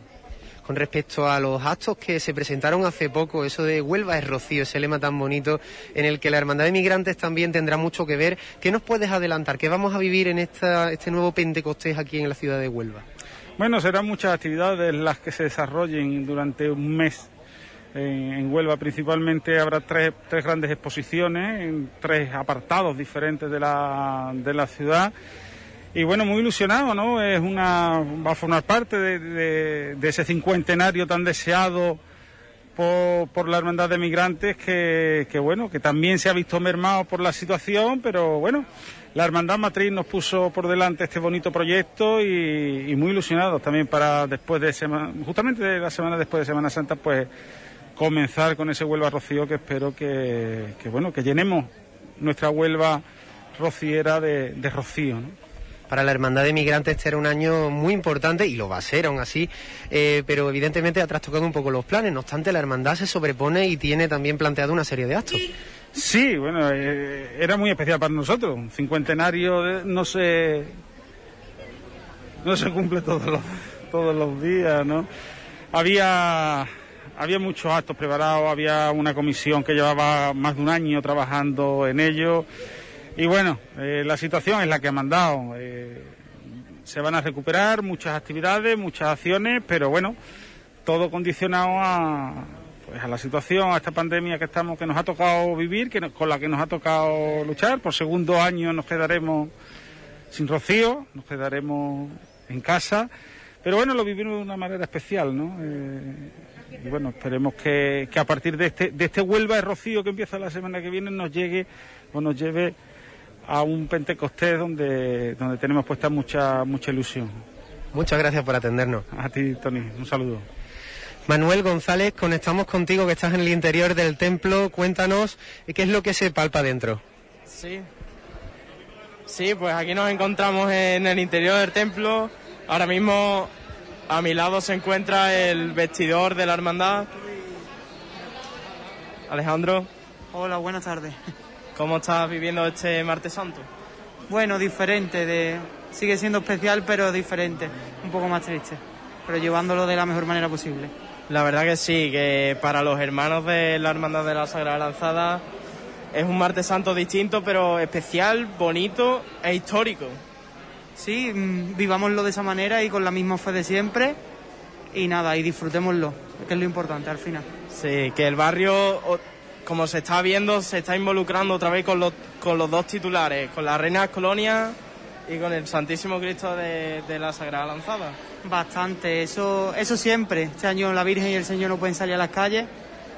Con respecto a los actos que se presentaron hace poco, eso de Huelva es Rocío, ese lema tan bonito en el que la Hermandad de Migrantes también tendrá mucho que ver. ¿Qué nos puedes adelantar? ¿Qué vamos a vivir en esta, este nuevo Pentecostés aquí en la ciudad de Huelva? Bueno, serán muchas actividades las que se desarrollen durante un mes. En, Huelva principalmente habrá tres, tres grandes exposiciones en tres apartados diferentes de la, de la ciudad. Y bueno, muy ilusionado, ¿no? Es una, va a formar parte de, ese cincuentenario tan deseado por, por la Hermandad de Migrantes que, que, bueno, que también se ha visto mermado por la situación, pero bueno, la Hermandad Matriz nos puso por delante este bonito proyecto y, y muy ilusionados también para después de semana, justamente de la semana después de Semana Santa, pues comenzar con ese Huelva Rocío que espero que, que bueno, que llenemos nuestra Huelva rociera de, de rocío, ¿no? Para la Hermandad de Migrantes este era un año muy importante y lo va a ser aún así, eh, pero evidentemente ha trastocado un poco los planes. No obstante, la Hermandad se sobrepone y tiene también planteado una serie de actos. Sí, bueno, eh, era muy especial para nosotros. Un cincuentenario de- no se no se cumple todos los todos los días, ¿no? Había había muchos actos preparados, había una comisión que llevaba más de un año trabajando en ello y bueno, eh, la situación es la que ha mandado. Eh, se van a recuperar muchas actividades, muchas acciones, pero bueno, todo condicionado a, pues a la situación, a esta pandemia que estamos, que nos ha tocado vivir, que nos- con la que nos ha tocado luchar. Por segundo año nos quedaremos sin rocío, nos quedaremos en casa, pero bueno, lo vivimos de una manera especial, ¿no? Eh, y bueno, esperemos que, que a partir de este, de este Huelva de Rocío que empieza la semana que viene nos llegue o nos lleve a un Pentecostés donde, donde tenemos puesta mucha, mucha ilusión. Muchas gracias por atendernos. A ti, Tony, un saludo. Manuel González, conectamos contigo que estás en el interior del templo. Cuéntanos qué es lo que se palpa dentro. Sí. Sí, pues aquí nos encontramos en el interior del templo. Ahora mismo a mi lado se encuentra el vestidor de la hermandad. Alejandro, Hola, buenas tardes. ¿cómo estás viviendo este martes santo? Bueno, diferente, de... sigue siendo especial, pero diferente, un poco más triste, pero llevándolo de la mejor manera posible. La verdad que sí, que para los hermanos de la Hermandad de la Sagrada Lanzada es un martes santo distinto, pero especial, bonito e histórico. Sí, mm, vivámoslo de esa manera y con la misma fe de siempre. Y nada, y disfrutémoslo, que es lo importante al final. Sí, que el barrio, como se está viendo, se está involucrando otra vez con los, con los dos titulares, con la Reina Colonias y con el Santísimo Cristo de, de la Sagrada Lanzada. Bastante, eso, eso siempre. Este año la Virgen y el Señor no pueden salir a las calles.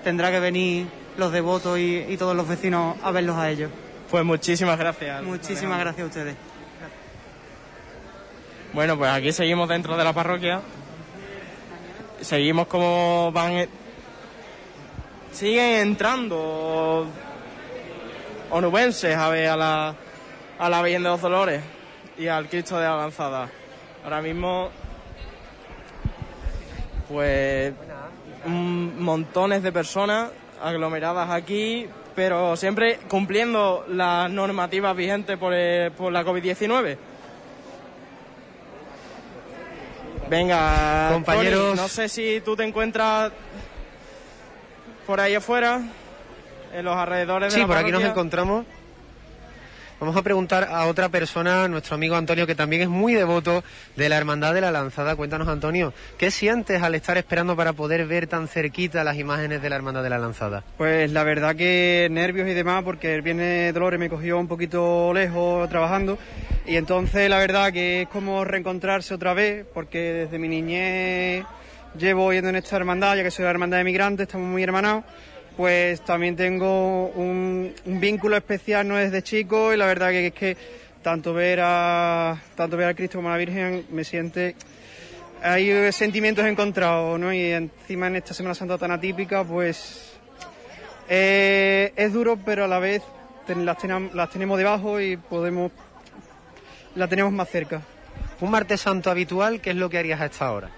Tendrá que venir los devotos y, y todos los vecinos a verlos a ellos. Pues muchísimas gracias. Muchísimas Alejandro. gracias a ustedes. Bueno, pues aquí seguimos dentro de la parroquia. Seguimos como van. e- Siguen entrando onubenses a ver a la, a la Virgen de los Dolores y al Cristo de la Lanzada. Ahora mismo, pues, montones de personas aglomeradas aquí, pero siempre cumpliendo las normativas vigentes por, por la COVID-19. Venga, Compañeros. Tony, no sé si tú te encuentras por ahí afuera, en los alrededores de Sí, la por aquí nos encontramos. Vamos a preguntar a otra persona, nuestro amigo Antonio, que también es muy devoto de la Hermandad de la Lanzada. Cuéntanos, Antonio, ¿qué sientes al estar esperando para poder ver tan cerquita las imágenes de la Hermandad de la Lanzada? Pues la verdad que nervios y demás, porque el viernes Dolores me cogió un poquito lejos trabajando. Y entonces la verdad que es como reencontrarse otra vez, porque desde mi niñez llevo yendo en esta hermandad, ya que soy la hermandad de migrantes, estamos muy hermanados. Pues también tengo un, vínculo especial, no desde chico, y la verdad que es que tanto ver a tanto ver a Cristo como a la Virgen me siente hay sentimientos encontrados, ¿no? Y encima en esta Semana Santa tan atípica, pues eh, es duro, pero a la vez las, las tenemos debajo y podemos la tenemos más cerca. Un martes santo habitual, ¿qué es lo que harías a esta hora?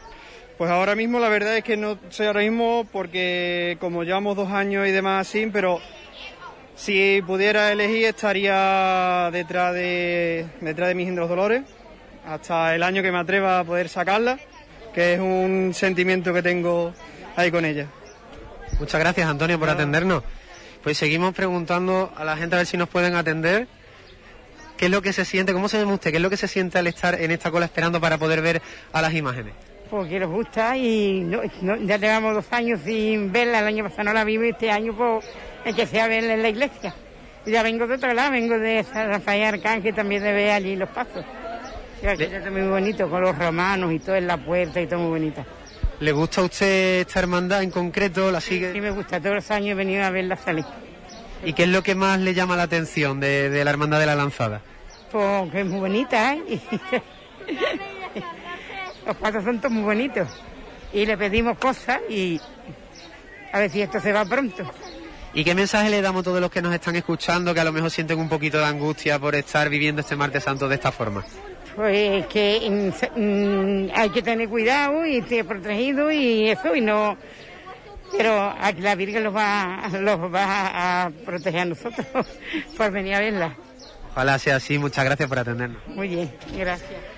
Pues ahora mismo la verdad es que no sé ahora mismo porque como llevamos dos años y demás así, pero si pudiera elegir estaría detrás de detrás de mi Virgen de los Dolores hasta el año que me atreva a poder sacarla, que es un sentimiento que tengo ahí con ella. Muchas gracias, Antonio, por atendernos. Pues seguimos preguntando a la gente a ver si nos pueden atender. ¿Qué es lo que se siente? ¿Cómo se llama usted? ¿Qué es lo que se siente al estar en esta cola esperando para poder ver a las imágenes? Porque nos gusta y no- no- ya llevamos dos años sin verla. El año pasado no la vimos y este año pues empecé a verla en la iglesia. Y ya vengo de otro lado, vengo de San Rafael Arcángel también de ver allí los pasos. Está muy bonito, con los romanos y todo en la puerta y todo muy bonita. ¿Le gusta a usted esta hermandad en concreto? ¿La sigue? Sí, me gusta, todos los años he venido a verla salir. ¿Y qué es lo que más le llama la atención de, de la hermandad de la lanzada? Porque es muy bonita, ¿eh? los pasos son todos muy bonitos. Y le pedimos cosas y a ver si esto se va pronto. ¿Y qué mensaje le damos a todos los que nos están escuchando que a lo mejor sienten un poquito de angustia por estar viviendo este martes santo de esta forma? Pues que mm, mm, hay que tener cuidado y estar protegido y eso, y no. Pero aquí la Virgen los va, los va a proteger a nosotros por venir a verla. Ojalá sea así. Muchas gracias por atendernos. Muy bien, gracias.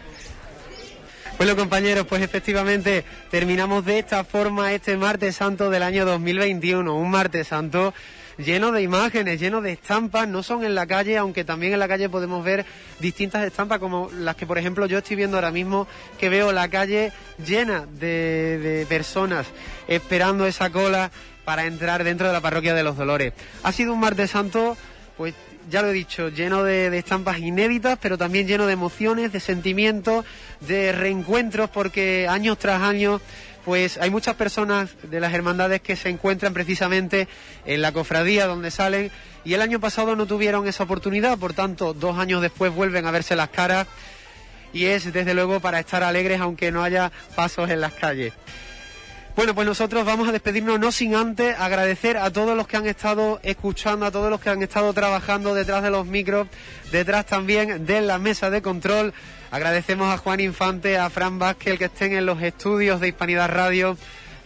Bueno compañeros, pues efectivamente terminamos de esta forma este martes santo del año 2021, un martes santo lleno de imágenes, lleno de estampas, no son en la calle, aunque también en la calle podemos ver distintas estampas como las que por ejemplo yo estoy viendo ahora mismo, que veo la calle llena de, de personas esperando esa cola para entrar dentro de la parroquia de los Dolores. Ha sido un martes santo, pues ya lo he dicho, lleno de, estampas inéditas, pero también lleno de emociones, de sentimientos, de reencuentros, porque años tras años, pues hay muchas personas de las hermandades que se encuentran precisamente en la cofradía donde salen y el año pasado no tuvieron esa oportunidad, por tanto, dos años después vuelven a verse las caras y es desde luego para estar alegres aunque no haya pasos en las calles. Bueno, pues nosotros vamos a despedirnos no sin antes agradecer a todos los que han estado escuchando, a todos los que han estado trabajando detrás de los micros, detrás también de la mesa de control. Agradecemos a Juan Infante, a Fran Vázquez, que estén en los estudios de Hispanidad Radio,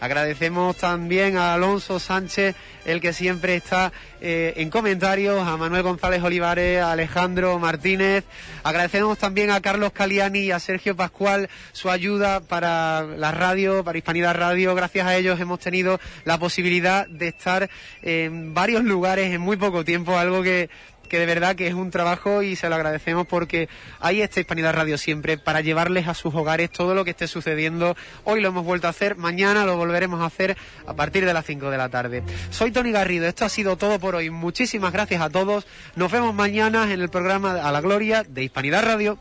Agradecemos también a Alonso Sánchez, el que siempre está eh, en comentarios, a Manuel González Olivares, a Alejandro Martínez. Agradecemos también a Carlos Caliani y a Sergio Pascual su ayuda para la radio, para Hispanidad Radio. Gracias a ellos hemos tenido la posibilidad de estar en varios lugares en muy poco tiempo, algo que que de verdad que es un trabajo y se lo agradecemos porque ahí está Hispanidad Radio siempre para llevarles a sus hogares todo lo que esté sucediendo. Hoy lo hemos vuelto a hacer, mañana lo volveremos a hacer a partir de las 5 de la tarde. Soy Tony Garrido, esto ha sido todo por hoy. Muchísimas gracias a todos. Nos vemos mañana en el programa A la Gloria de Hispanidad Radio.